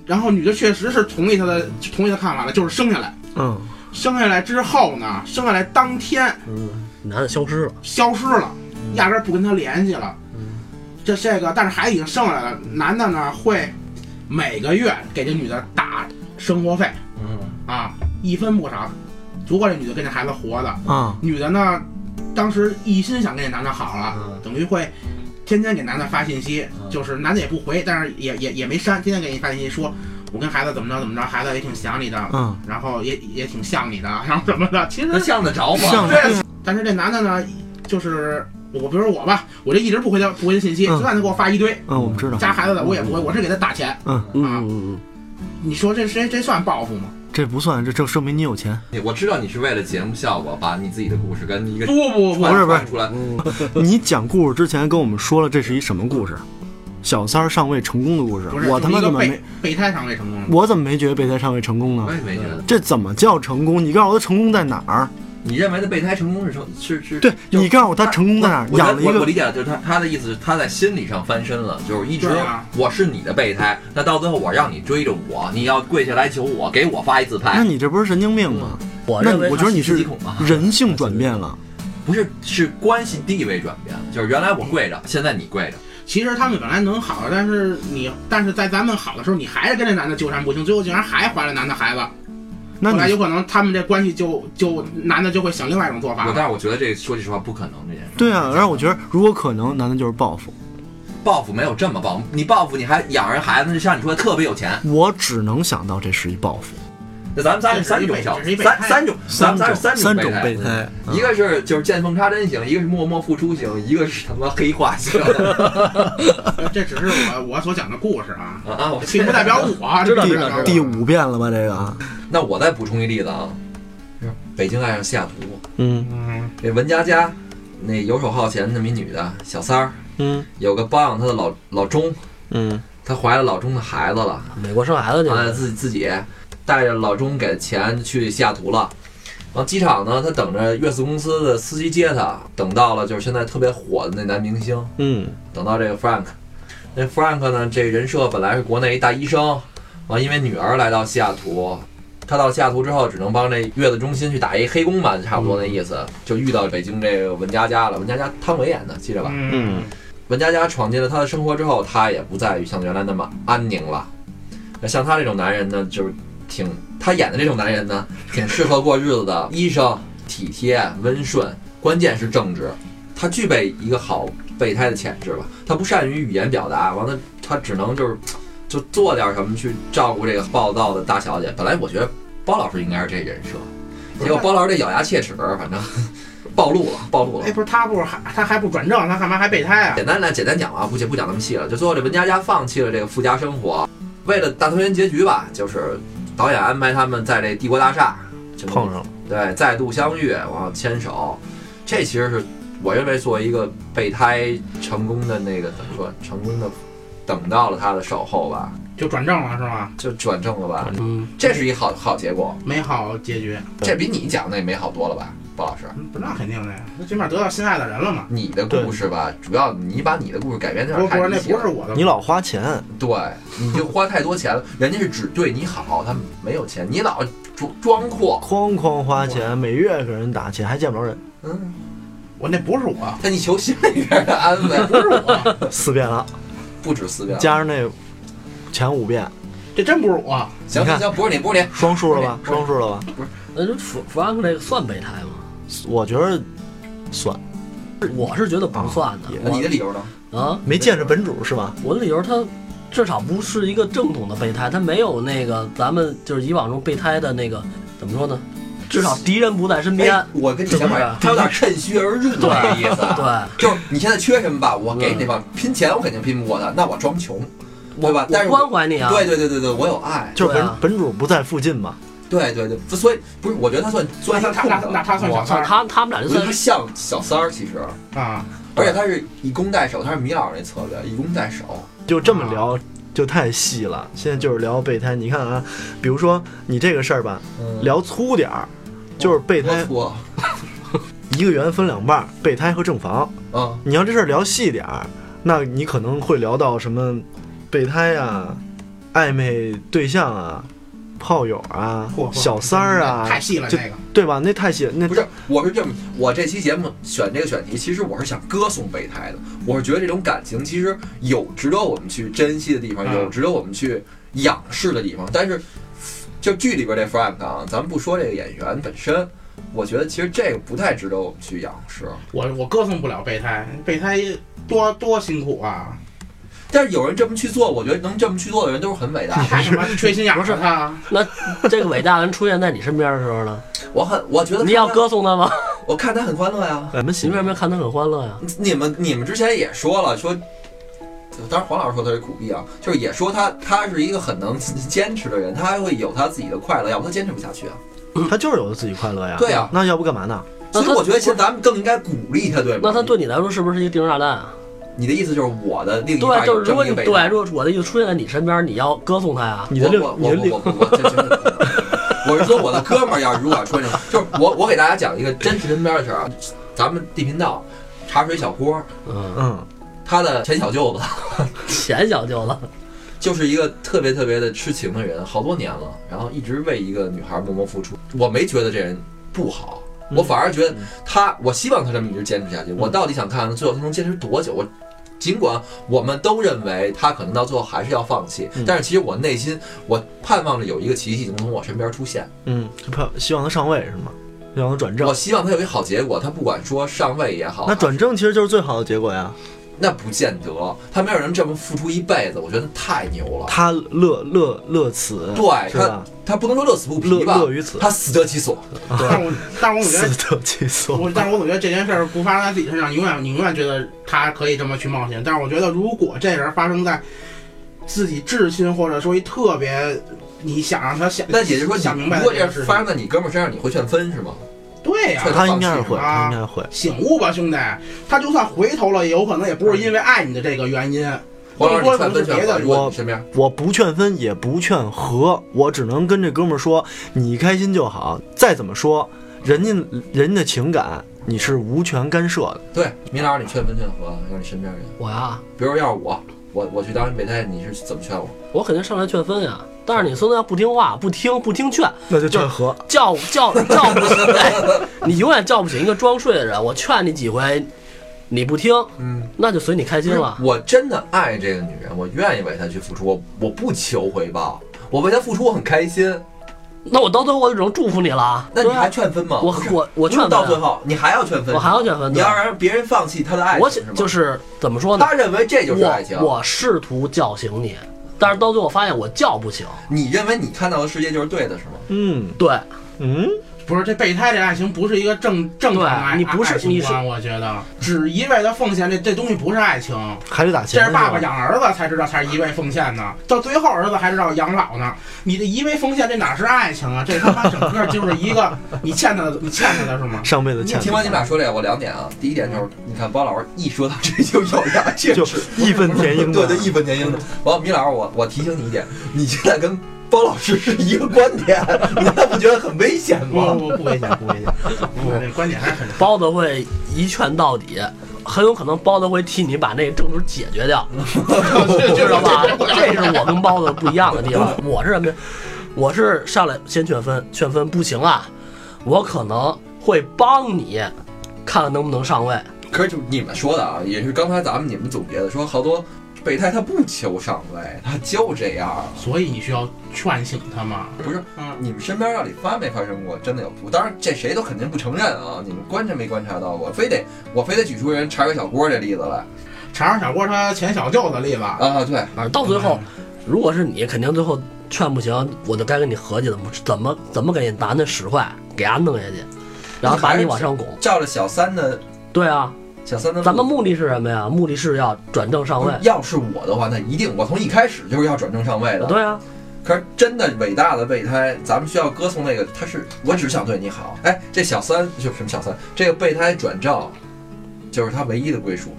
然后女的确实是同意他的同意他看法了，就是生下来。嗯，生下来之后呢，生下来当天嗯，男的消失了，消失了，压根儿不跟他联系了。这这个，但是孩子已经生下来了，男的呢会每个月给这女的打生活费。嗯。啊，一分不少，足够这女的跟这孩子活的。啊，女的呢，当时一心想跟这男的好了，嗯。等于会天天给男的发信息，嗯。就是男的也不回，但是也也也没删，天天给你发信息说，我跟孩子怎么着怎么着，孩子也挺想你的，嗯，然后也也挺像你的，<laughs> 然后怎么的，其实那像得着吗？像。对，但是这男的呢，就是我，比如说我吧，我就一直不回他不回他信息，嗯。就算他给我发一堆嗯，我们知道，加孩子的，我也不回，我是给他打钱。嗯，嗯嗯嗯。你说这谁这算报复吗？这不算，这这说明你有钱。我知道你是为了节目效果，把你自己的故事跟一个不不不，不是不是出来。嗯，<laughs> 你讲故事之前跟我们说了这是一什么故事？小三儿上位成功的故事，我他妈怎么没备备胎上位成功了？我怎么没觉得备胎上位成功呢我？也没觉得。这怎么叫成功？你告诉我他成功在哪儿？你认为的备胎成功是成是是？对你告诉我他成功在哪儿？我养了一个我我理解了，就是他他的意思是他在心理上翻身了，就是一直我是你的备胎，那到最后我让你追着我，你要跪下来求我，给我发一自拍那，你这不是神经病吗？那我认为我觉得你是人性转变了。不是是关系地位转变了，就是原来我跪着，现在你跪着，其实他们本来能好，但是你但是在咱们好的时候，你还是跟这男的纠缠不清，最后竟然还怀了男的孩子。那你后来有可能他们这关系就就男的就会想另外一种做法但是我觉得这说句实话不可能这件事。对啊，让我觉得如果可能，男的就是报复。报复没有这么报复，你报复你还养人孩子，就像你说的特别有钱，我只能想到这是一报复。那咱们仨是三种三三种，咱们仨是三种种备备胎，一个是就是见缝插针型，一个是默默付出型，一个是他妈黑化型。<laughs> 这只是我我所讲的故事啊，啊啊！我并不代表我。知道这不知道知道代表我第五遍了吧？这个，那我再补充一例子啊，北京爱上西雅图，嗯，嗯，这文佳佳那游手好闲那么一女的小三儿，嗯有个包养她的老老钟，嗯她怀了老钟的孩子了，美国生孩子去了了，自己自己带着老钟给的钱去西雅图了。然后机场呢，他等着月子公司的司机接他，等到了就是现在特别火的那男明星，嗯等到这个 Frank，那 Frank 呢，这人设本来是国内一大医生，完因为女儿来到西雅图，他到西雅图之后只能帮这月子中心去打一黑工吧，差不多那意思，就遇到北京这个文佳佳了。文佳佳汤唯演的，记着吧？嗯，文佳佳闯进了他的生活之后，他也不再像原来那么安宁了。那像他这种男人呢，就是挺他演的这种男人呢，挺适合过日子的，医生体贴温顺，关键是正直。他具备一个好备胎的潜质吧，他不善于语言表达，完了他只能就是就做点什么去照顾这个暴躁的大小姐。本来我觉得包老师应该是这人设，结果包老师这咬牙切齿，反正 <laughs> 暴露了，暴露了哎，。不是他不是还他还不转正，他干嘛还备胎啊？简单来简单讲啊，不讲不讲那么细了。就最后这文佳佳放弃了这个富家生活，为了大团圆结局吧，就是导演安排他们在这帝国大厦碰上了，对再度相遇，然后牵手。这其实是我认为作为一个备胎成功的那个怎么说，成功的等到了他的守候吧，就转正了是吧？就转正了吧。嗯，这是一好好结果，美好结局，这比你讲的也美好多了吧，包老师。那肯定的呀，那起码得到心爱的人了嘛。你的故事吧，主要你把你的故事改编有点不是不是，那。不是我的，你老花钱，对，你就花太多钱了，<laughs> 人家是只对你好，他没有钱，你老装装阔，哐哐花钱，每月给人打钱，还见不着人，嗯，我那不是我，他你求心里边的安慰，不是我，四遍了，不止四遍，加上那前五遍，这真不是我。行行行，不是你，不是你，双数了吧？双数了吧？不是那就弗弗兰克这个算备胎吗？我觉得算，我是觉得不算的。那你的理由呢？啊，没见着本主是吧？我的理由他至少不是一个正统的备胎，他没有那个咱们就是以往中备胎的那个怎么说呢？至少敌人不在身边哎。我跟你想法他有点趁虚而入的意思，对，就是你现在缺什么吧，我给你吧拼钱，我肯定拼不过他，那我装穷，对吧？但是关怀你啊。对对对对对，我有爱，就是本啊本主不在附近嘛，对对对，所以不是，我觉得他算算那是空的，他那那他算小三儿他他们俩就算我觉得他像小三儿，其实，啊？而且他是以攻代守，他是米老那策略，以攻代守。就这么聊就太细了。现在就是聊备胎，你看啊，比如说你这个事儿吧，嗯聊粗点儿，就是备胎多粗啊一个圆分两半儿，备胎和正房。嗯，你要这事儿聊细点儿，那你可能会聊到什么备胎啊、暧昧对象啊、炮友啊嚯、嚯小三儿啊，太细了就那个。对吧？那太细，那不是，我是这么，我这期节目选这个选题，其实我是想歌颂备胎的。我是觉得这种感情其实有值得我们去珍惜的地方，嗯有值得我们去仰视的地方。但是，就剧里边这 Frank 啊，咱们不说这个演员本身，我觉得其实这个不太值得我们去仰视。我我歌颂不了备胎，备胎多多辛苦啊！但是有人这么去做，我觉得能这么去做的人都是很伟大的。太他妈缺心眼儿了他。那这个伟大人出现在你身边的时候呢，我很，我觉得你要，歌颂他吗？<laughs> 我看他很欢乐呀。我们喜你为什么看他很欢乐呀？你们你们之前也说了，说，当然黄老师说他是苦逼啊，就是也说他他是一个很能坚持的人，他还会有他自己的快乐，要不他坚持不下去啊。<coughs> 他就是有自己快乐呀。对呀那要不干嘛呢？所以那我觉得其实咱们更应该鼓励他，对吗？那他对你来说是不是一个定时炸弹啊？你的意思就是我的另一半对，就是如果你对，如果我的意思出现在你身边，你要歌颂他呀。你的另我我我我我这真的，我是说我的哥们儿要是如果要出现，就是我我给大家讲一个真实身边的事儿啊，咱们地频道茶水小郭，嗯，嗯，他的前小舅子前小舅子，就是一个特别特别的痴情的人，好多年了，然后一直为一个女孩默默付出。我没觉得这人不好，我反而觉得他，我希望他这么一直坚持下去。我到底想看看最后他能坚持多久？我尽管我们都认为他可能到最后还是要放弃，嗯但是其实我内心我盼望着有一个奇迹能从我身边出现。嗯，盼希望他上位是吗？希望他转正我。希望他有一个好结果，他不管说上位也好，那转正其实就是最好的结果呀。那不见得，他没有人这么付出一辈子，我觉得太牛了。他乐乐乐此，对他？，他不能说乐此不乐疲吧，乐于此，他死得其所。<laughs> 但是我但是我总觉得 <laughs> 死得其所。我，但是我总觉得这件事儿不发生在自己身上，你永远你永远觉得他可以这么去冒险。但是我觉得，如果这人发生在自己至亲或者说一特别你想让他想，那也就是说，想明白如果这件事发生在你哥们儿身上，你会劝分是吗？他应该是会，啊他应该会。醒悟吧，兄弟！他就算回头了，也有可能也不是因为爱你的这个原因，黄老师，你劝更多可能是分劝，别的原因。如果你身边我不劝分，也不劝和，我只能跟这哥们儿说，你开心就好。再怎么说，人家人家的情感你是无权干涉的。对米老师，你劝分劝和，让你身边人，我呀，比如要是我，我我去当备胎，你是怎么劝我？我肯定上来劝分呀。但是你孙子要不听话，不听不听劝，那就劝和。叫叫叫不醒，哎，你永远叫不醒一个装睡的人。我劝你几回，你不听，嗯，那就随你开心了。我真的爱这个女人，我愿意为她去付出，我我不求回报，我为她付出我很开心。那我到最后我就只能祝福你了。那你还劝分吗？我我我劝到最后，你还要劝分，我还要劝分。对你要让别人放弃他的爱我情是吗？就是怎么说呢？他认为这就是爱情。我我试图叫醒你，但是到最后发现我叫不醒。你认为你看到的世界就是对的是吗？嗯对，嗯，不是这备胎这爱情不是一个正正常的爱，对你不是爱情你是观我觉得只一味的奉献这这东西不是爱情，还得打钱。这是爸爸养儿子才知道才是一味奉献呢，到最后儿子还知道养老呢。你这一味奉献这哪是爱情啊？这 <laughs> 他妈整个就是一个你欠他的，你欠他的是吗？上辈子欠的。听完你们俩说这个，我两点啊。第一点就是，你看包老师一说到这就有俩，确就实义愤填膺。对对，义愤填膺的。完，米老师，我我提醒你一点，你现在跟包老师是一个观点，你难道不觉得很危险吗？不不不危险，不危险。<laughs> 不，这观点还是很包子会一劝到底，很有可能包子会替你把那个证书解决掉，<laughs> 知道吧？<laughs> 这是我跟包子不一样的地方。我是什么呀？我是上来先劝分，劝分不行啊，我可能会帮你看看能不能上位。可是就你们说的啊，也是刚才咱们你们总结的，说好多备胎他不求上位，他就这样。所以你需要劝醒他嘛。不是，嗯，你们身边到底发没发生过真的有出？当然，这谁都肯定不承认啊。你们观察没观察到过？非得我非得举出人查个小郭这例子来尝尝小郭他前小舅的例子，啊？对，反正到最后，如果是你，肯定最后劝不行，我就该跟你合计怎么怎么怎么给你拿那使坏，给他弄下去，然后把你往上拱。照着小三的对啊，小三的，咱们目的是什么呀？目的是要转正上位。要是我的话，那一定我从一开始就是要转正上位的。对啊，可是真的伟大的备胎，咱们需要歌颂那个，他是我只想对你好。哎，这小三就什么小三？这个备胎转正，就是他唯一的归属？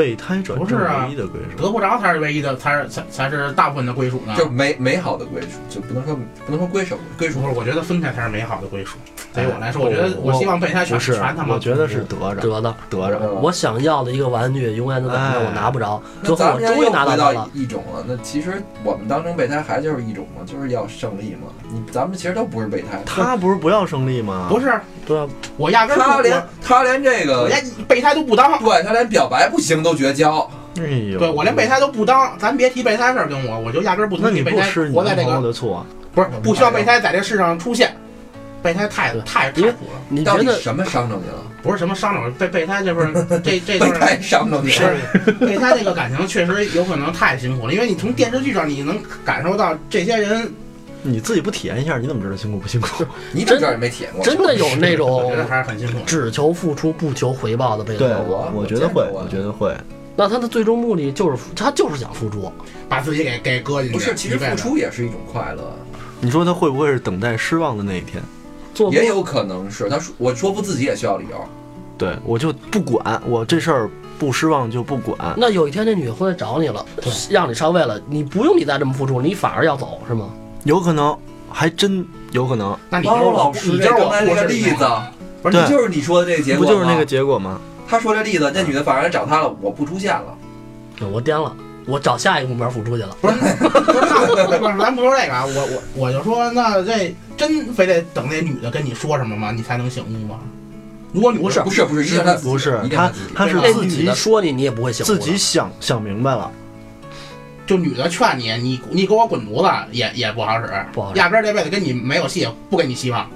备胎转正不是啊唯一的归属。得不着才是唯一的，才是才才是大部分的归属呢。就是美美好的归属，就不能说不能说归属，归属不是，我觉得分开才是美好的归属。对于我来说，哎我觉得我我希望备胎全是全他，妈。我觉得是得着得的。得着。我想要的一个玩具，永远都在那哎我拿不着，那最后们又终于拿到回到它了。一种了。那其实我们当成备胎还就是一种嘛，就是要胜利嘛。你咱们其实都不是备胎，他不是不要胜利吗？不是，对啊，我压根儿他连他连这个我我连备胎都不当。对他连表白不行都绝交。哎呦，对我连备胎都不当，咱别提备胎事儿跟我，我就压根儿不那你同意备胎不是你活在这个男朋友的错，不是不需要备胎在这世上出现。备胎太太太苦了，你觉得到底什么伤着你了？不是什么伤着备备胎，这不是 <laughs> 这这备就是胎伤着你了。备胎这个感情确实有可能太辛苦了，因为你从电视剧上你能感受到这些人，你自己不体验一下，你怎么知道辛苦不辛苦？<laughs> 你怎么知道你没体验过？真的有那种还是很辛苦。只求付出不求回报的备胎对，我我觉得会，我觉得会。那他的最终目的就是他就是想付出。把自己给给搁进去，不是，其实付出也是一种快乐，你说他会不会是等待失望的那一天？做也有可能是他说我说服自己也需要理由。对我就不管，我这事儿不失望就不管。那有一天这女的回来找你了，让你上位了，你不用你再这么付出，你反而要走是吗？有可能，还真有可能，那你就是老师你就是我这刚才那个例子，不是对你就是你说的这个结果不就是那个结果吗？他说这例子，那女的反而来找他了，我不出现了。对我颠了，我找下一个目标付出去了。不是，不是，那不是，咱不说这个啊，我我我就说，那这真非得等那女的跟你说什么吗？你才能醒悟吗？如果你不是不是不是，不是他他是那女自己的说你，你也不会醒悟自己想想明白了，就女的劝你，你你给我滚犊子，也也不好使，不好使。压根儿这辈子跟你没有戏，不给你希望，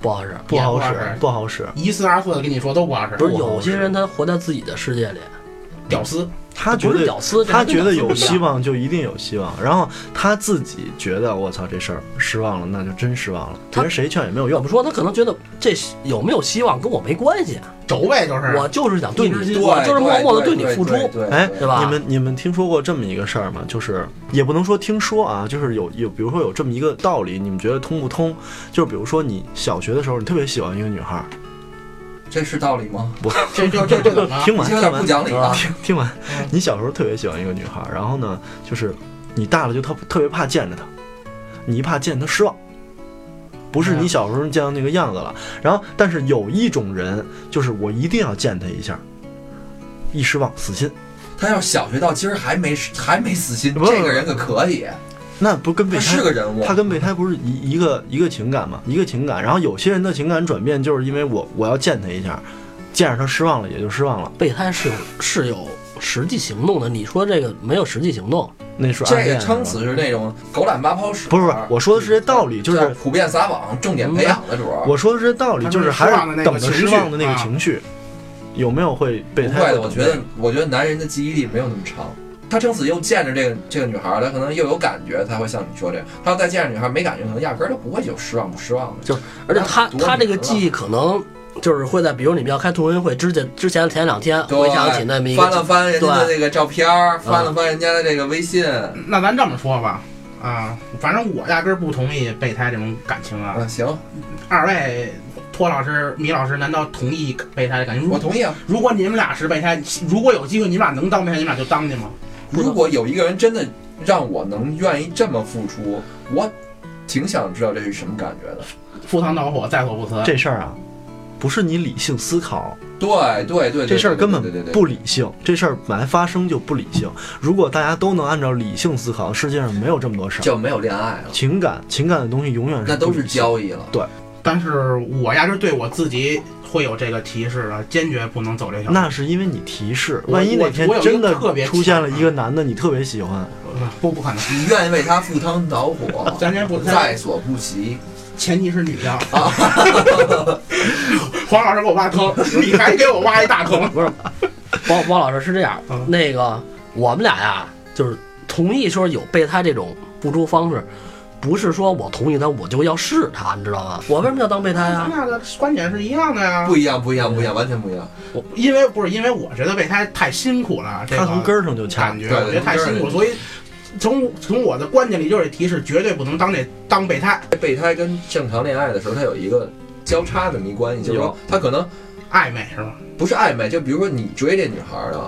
不好使。不好使。不好使。一四二四的跟你说都不好使，不是有些人他活在自己的世界里，屌丝，他觉得屌丝，他觉得有希。望就一定有希望，然后他自己觉得我操这事儿失望了，那就真失望了，他别人谁劝也没有用怎么。说？他可能觉得这有没有希望跟我没关系，轴呗，就是我就是想对你，我就是默默的对你付出。对哎对吧你们你们听说过这么一个事儿吗？就是也不能说听说啊，就是有有，比如说有这么一个道理，你们觉得通不通？就是比如说你小学的时候，你特别喜欢一个女孩儿，这是道理吗？这这这这怎么？<laughs> 听完有点不听完讲理啊！听听完，你小时候特别喜欢一个女孩，然后呢，就是你大了就特特别怕见着她，你一怕见她失望，不是你小时候见到那个样子了。然后，但是有一种人，就是我一定要见她一下，一失望死心。他要小学到今儿还没还没死心，这个人可可以，那不跟备胎是个人物。他跟备胎不是一一个一个情感吗？一个情感。然后有些人的情感转变，就是因为我我要见他一下，见着他失望了也就失望了。备胎是有是有实际行动的，你说这个没有实际行动，那是暗这撑死是那种狗懒八泡屎，不是不是，我说的是这道理，就是普遍撒网，重点培养的主。我说的是这道理，就是是还失望的那个等着失望的那个啊情绪，有没有会备胎不会的？我觉得，我觉得男人的记忆力没有那么长。他撑死又见着这个这个女孩儿，他可能又有感觉，才会像你说这样。他要再见着女孩儿没感觉，可能压根儿就不会有失望不失望的。就而且他他这个记忆可能就是会在，比如你们要开同学会之前之前前两天对回想起那么一翻了，翻人家的对那个照片儿，翻了翻人家的这个微信，那咱这么说吧，啊，反正我压根儿不同意备胎这种感情啊。啊，行，二位托老师、米老师，难道同意备胎的感情？我同意啊。如果你们俩是备胎，如果有机会你们俩能当备胎，你们俩就当去吗？如果有一个人真的让我能愿意这么付出，我挺想知道这是什么感觉的。赴汤蹈火，在所不辞。这事儿啊，不是你理性思考，对对对，这事儿根本对对对对不理性，这事儿本来发生就不理性。如果大家都能按照理性思考，世界上没有这么多事儿。就没有恋爱了，情感，情感的东西永远是那都是交易了。但是我压根儿对我自己会有这个提示的，坚决不能走这条路。那是因为你提示，万一哪天真的特别出现了一个男的，你特别喜欢，呃不不可能，你愿意为他赴汤蹈火，<laughs> 咱先不在所不惜。前提是女的。<laughs> 黄老师给我挖坑，你还给我挖一大坑。<laughs> 不是，包包老师是这样嗯，那个我们俩呀，就是同意说有备胎这种付出方式，不是说我同意他我就要试他，你知道吗？我为什么要当备胎啊？咱俩的观点是一样的呀。不一样，不一样，不一样，完全不一样。我因为不是因为我觉得备胎太辛苦了，这个他从根儿上就掐感。觉我觉得太辛苦，所以从从我的观点里就是提示，绝对不能当这当备胎备胎跟正常恋爱的时候，它有一个交叉的迷关系，就是说有他可能暧昧是吧？不是暧昧，就比如说你追这女孩儿的，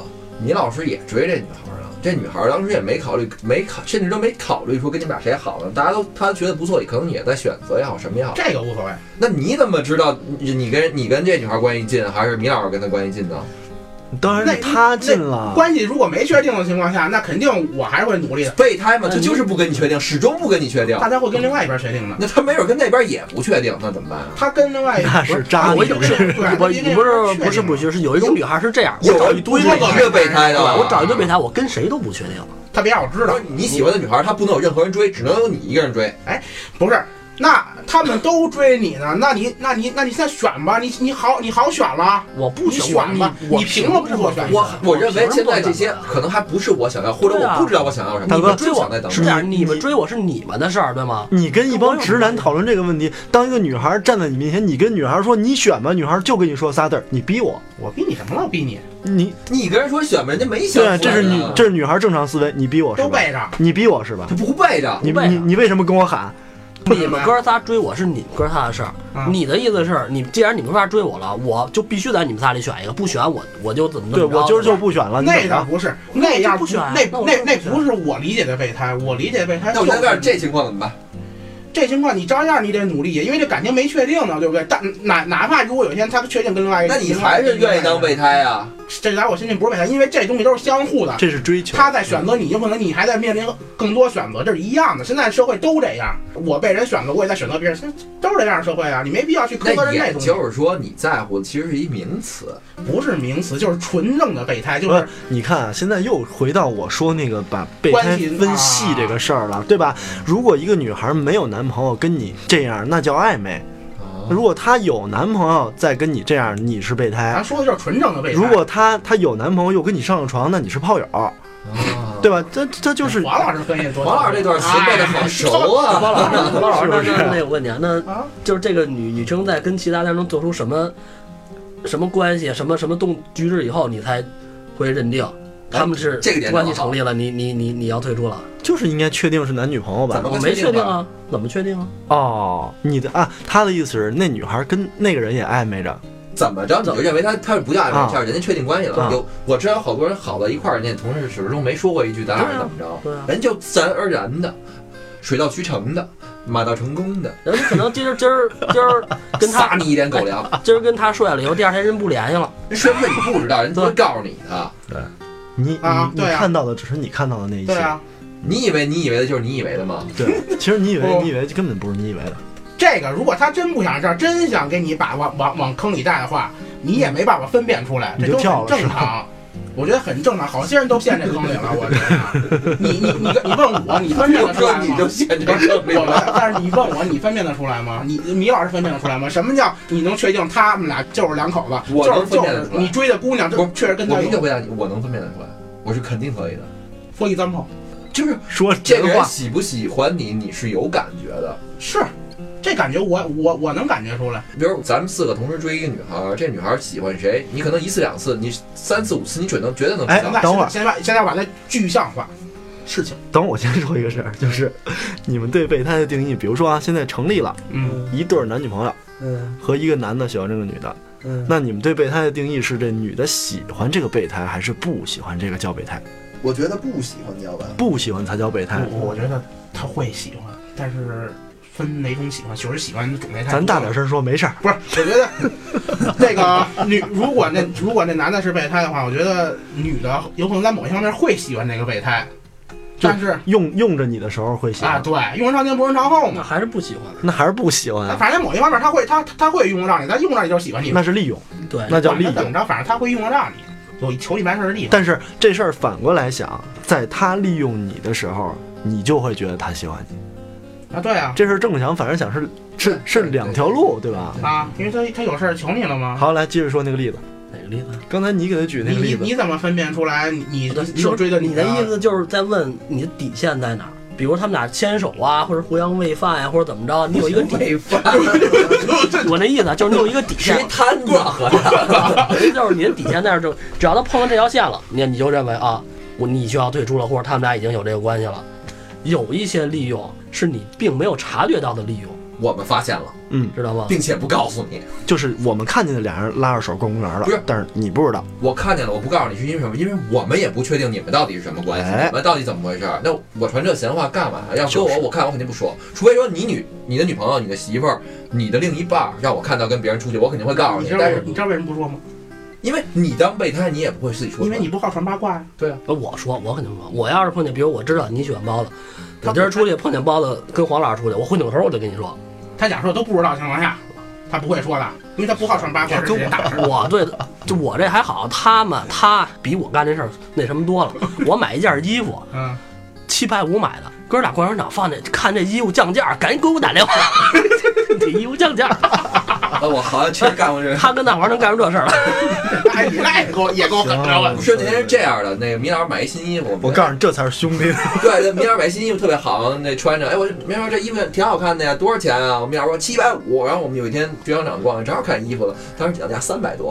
你老师也追这女孩儿的，这女孩儿当时也没考虑，没考，甚至都没考虑说跟你们俩谁好呢，大家都她觉得不错，可能也在选择也好，什么也好。这个无所谓。那你怎么知道你你跟你跟这女孩关系近，还是米老师跟她关系近呢？当然那他进了，关系如果没确定的情况下，那肯定我还是会努力的。备胎嘛，他就是不跟你确定，始终不跟你确定。大家会跟另外一边确定的。那他没准跟那边也不确定，那怎么办啊？他跟另外一那是渣女我有。对，不，你不是不是不是，是，是有一种女孩是这样，我找一堆备胎的，我找一堆备胎，我跟谁都不确定。他别让我知道，你喜欢的女孩，她不能有任何人追，只能有你一个人追。哎不是。那他们都追你呢，<laughs> 那你那你那你现在选吧，你你好你好选了，我不你选选吧你凭什么不说选我我认为现在这些可能还不是我想要，或者我不知道我想要什么。大哥你们追我在等着。是这样，你们追我是你们的事儿，对吗？你跟一帮直男讨论这个问题，当一个女孩站在你面前，你跟女孩说你选吧，女孩就跟你说仨字儿，你逼我，我逼你什么了？我逼你你你跟人说选吧，人家没想出来呢。对，这是女这是女孩正常思维，你逼我是吧？都背着，你逼我是吧他？不背着。你不背着你你为什么跟我喊？你们哥仨追我是你们哥仨的事儿，啊你的意思是你既然你们哥仨追我了，我就必须在你们仨里选一个，不选我我就怎么怎对么着我今儿就不选了，那不是，那样不选那那那不是我理解的备胎，我理解的备胎那我现在这情况怎么办？这情况你照样你得努力，因为这感情没确定呢，对不对？但哪哪怕如果有一天他确定跟另外一个，那你还是愿意当备胎啊？这在我心里不是备胎，因为这东西都是相互的。这是追求。他在选择你，有可能你还在面临更多选择，这是一样的。现在社会都这样，我被人选择，我也在选择别人，现在都是这样的社会啊，你没必要去苛责人那东西，就是说，你在乎的其实是一名词。不是名词，就是纯正的备胎，就是是，你看啊，现在又回到我说那个把备胎关系分细这个事儿了，对吧？如果一个女孩没有男朋友跟你这样，那叫暧昧；啊如果她有男朋友再跟你这样，你是备胎咱。说的就是纯正的备胎。如果她她有男朋友又跟你上了床，那你是炮友，啊对吧？这这就是王老师分析多，王老师这段词背的好熟啊！王老师，包老师，那是那那我问你啊，那啊，就是这个女女生在跟其他男生做出什么什么关系、什么什么动举止以后，你才会认定他们是这个点关系成立了，你你你你要退出了？就是应该确定是男女朋友吧怎？么我没确定啊，怎么确定啊？哦，你的啊，他的意思是那女孩跟那个人也暧昧着，怎么着你就认为他他是不叫暧昧啊对象，人家确定关系了。啊有我知道好多人好到一块儿，人家同事始终没说过一句咱俩是怎么着，人就自然而然的，水到渠成的，马到成功的，人可能今儿今儿今儿 <laughs> 跟他撒你一点狗粮。今儿跟他睡了以后，第二天人不联系了。人睡不睡你不知道，人不会告诉你的。你啊你啊对啊看到的只是你看到的那一些，对啊，你以为你以为的就是你以为的吗？对，其实你以为不你以为根本不是你以为的，这个如果他真不想这样，真想给你把往往往坑里带的话，你也没办法分辨出来，你就这都很正常。我觉得很正常，好些人都陷这坑里了。<laughs> 我觉得，你你你你问我，你分辨得出来吗？你就陷这坑里我们了。，但是你问我，你分辨得出来吗？你米老师分辨得出来吗？什么叫你能确定他们俩就是两口子？我能就是就是分辨得出来你追的姑娘，不是确实跟他有。我明确回答你，我能分辨得出来，我是肯定可以的。For example，就是说这个人喜不喜欢你，你是有感觉的。是这感觉我我我能感觉出来。比如咱们四个同时追一个女孩儿，这女孩儿喜欢谁，你可能一次两次，你三次五次，你准能绝对能哎等会儿现在现在把它具象化，事情。等会儿我先说一个事儿，就是你们对备胎的定义，比如说啊，现在成立了嗯，一对儿男女朋友嗯和一个男的喜欢这个女的，嗯，那你们对备胎的定义是这女的喜欢这个备胎，还是不喜欢这个叫备胎？我觉得不喜欢你要问。不喜欢才叫备胎。我我觉得他会喜欢，但是分哪种喜欢，有人喜欢的种类太。咱大点声说，没事儿。不是，我觉得那个 <laughs> 女，如果那如果那男的是备胎的话，我觉得女的有可能在某些方面会喜欢这个备胎，但是用用着你的时候会喜欢，啊，对，用人长前不人长后嘛。那还是不喜欢。那还是不喜欢啊？反正某一方面他会，他他会用得上你，他用得上你就是喜欢你。那是利用，对，那叫利用。怎么着，反正他会用得上你，有求你办事儿的地方。但是这事儿反过来想，在他利用你的时候，你就会觉得他喜欢你。啊，对啊，这事儿正想反正想是是是两条路，对吧？啊，因为他他有事儿求你了吗？好，来继续说那个例子。哪个例子？刚才你给他举那你你个例子，你怎么分辨出来你你是你有追的你的意思就是在问你的底线在哪儿？比如他们俩牵手啊，或者互相喂饭呀、或者怎么着，你有一个底。喂饭，我那意思啊就是你有一个底线，摊子，合着。就是你的底线在这儿，就只要他碰到这条线了，你你就认为啊，我你需要退出了，或者他们俩已经有这个关系了。有一些利用是你并没有察觉到的利用，我们发现了，嗯，知道吗？并且不告诉你。就是我们看见的俩人拉着手逛公园了不是，但是你不知道。我看见了，我不告诉你是因为什么？因为我们也不确定你们到底是什么关系，哎你们到底怎么回事儿。那我传这闲话干嘛？要说就是我，我看我肯定不说，除非说你女、你的女朋友、你的媳妇儿、你的另一半儿让我看到跟别人出去，我肯定会告诉你但是你知道为什么不说吗？因为你当备胎，你也不会自己说因为你不好传八卦呀。对啊，那我说，我肯定说，我要是碰见，比如我知道你喜欢包子，我今儿出去碰见包子跟黄老师出去，我会扭头我就跟你说，他假设都不知道的情况下，他不会说的，因为他不好传八卦，是谁大事。我对，就我这还好，他们他比我干这事儿那什么多了。<laughs> 我买一件衣服嗯，七百五买的，哥俩逛商场放那看这衣服降价，赶紧给我打电话，<laughs> 这衣服降价，啊，我好像确实干过这个。他跟大伙儿能干出这事儿来。哎，你那也够也够狠的，我不是那天是这样的，那个米老师买一新衣服，我告诉你，这才是兄弟。<laughs> 对，这米老师买新衣服特别好，那穿着，哎，我米老师这衣服挺好看的呀，多少钱啊？我米老师说七百五，然后我们有一天去商场逛，正好看衣服了，当时讲价三百多，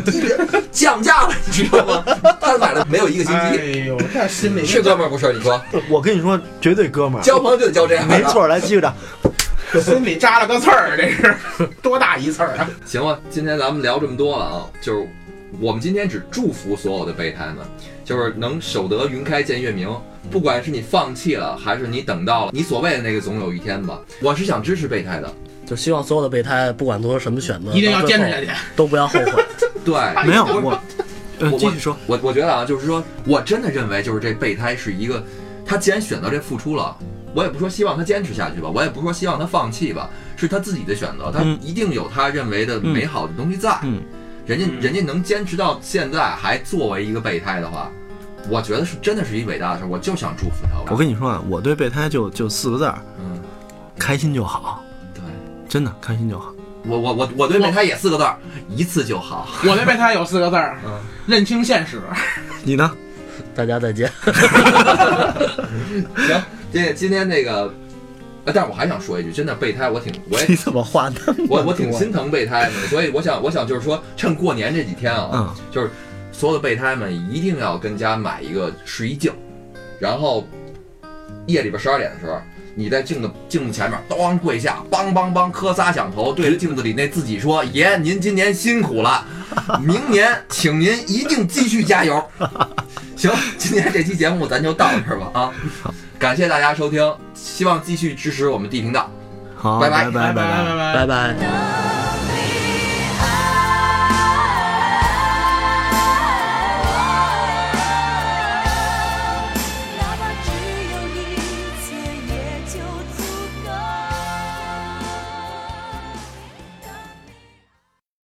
<laughs> 降价了，你知道吗？他买了没有一个星哎期，呦，这心里是哥们儿不是？你说我跟你说，绝对哥们儿，交朋友就得交这样，没。错。来，继续着。<laughs> 心里扎了个刺儿，这是多大一刺儿啊！<laughs> 行了，今天咱们聊这么多了啊，就是我们今天只祝福所有的备胎们，就是能守得云开见月明。不管是你放弃了，还是你等到了你所谓的那个总有一天吧，我是想支持备胎的。就希望所有的备胎，不管做出什么选择，一定要坚持下去。都不要后悔。<laughs> 对，没有我，呃，我继续说。我我觉得啊，就是说我真的认为，就是这备胎是一个，他既然选择这付出了，我也不说希望他坚持下去吧，我也不说希望他放弃吧，是他自己的选择，他嗯一定有他认为的美好的东西在。嗯人家嗯人家能坚持到现在还作为一个备胎的话，我觉得是真的是一伟大的事儿，我就想祝福他。我跟你说啊，我对备胎就就四个字儿：嗯，开心就好。对真的开心就好。我我我我对备胎也四个字儿，一次就好。我对备胎有四个字儿嗯，认清现实。你呢？大家再见。<laughs> <laughs> 行，今天今天那个，呃，但是我还想说一句，真的备胎我挺，我也你怎么换的？我我挺心疼备胎的，所以我想我想就是说，趁过年这几天啊，嗯、就是所有的备胎们一定要跟家买一个试衣镜，然后夜里边十二点的时候。你在镜子镜子前面，咣跪下，梆梆梆磕仨响头，对着镜子里那自己说：“爷，您今年辛苦了，明年请您一定继续加油。<laughs> ”行，今天这期节目咱就到这儿吧啊。感谢大家收听，希望继续支持我们 D 频道。好，拜拜拜拜拜拜拜拜。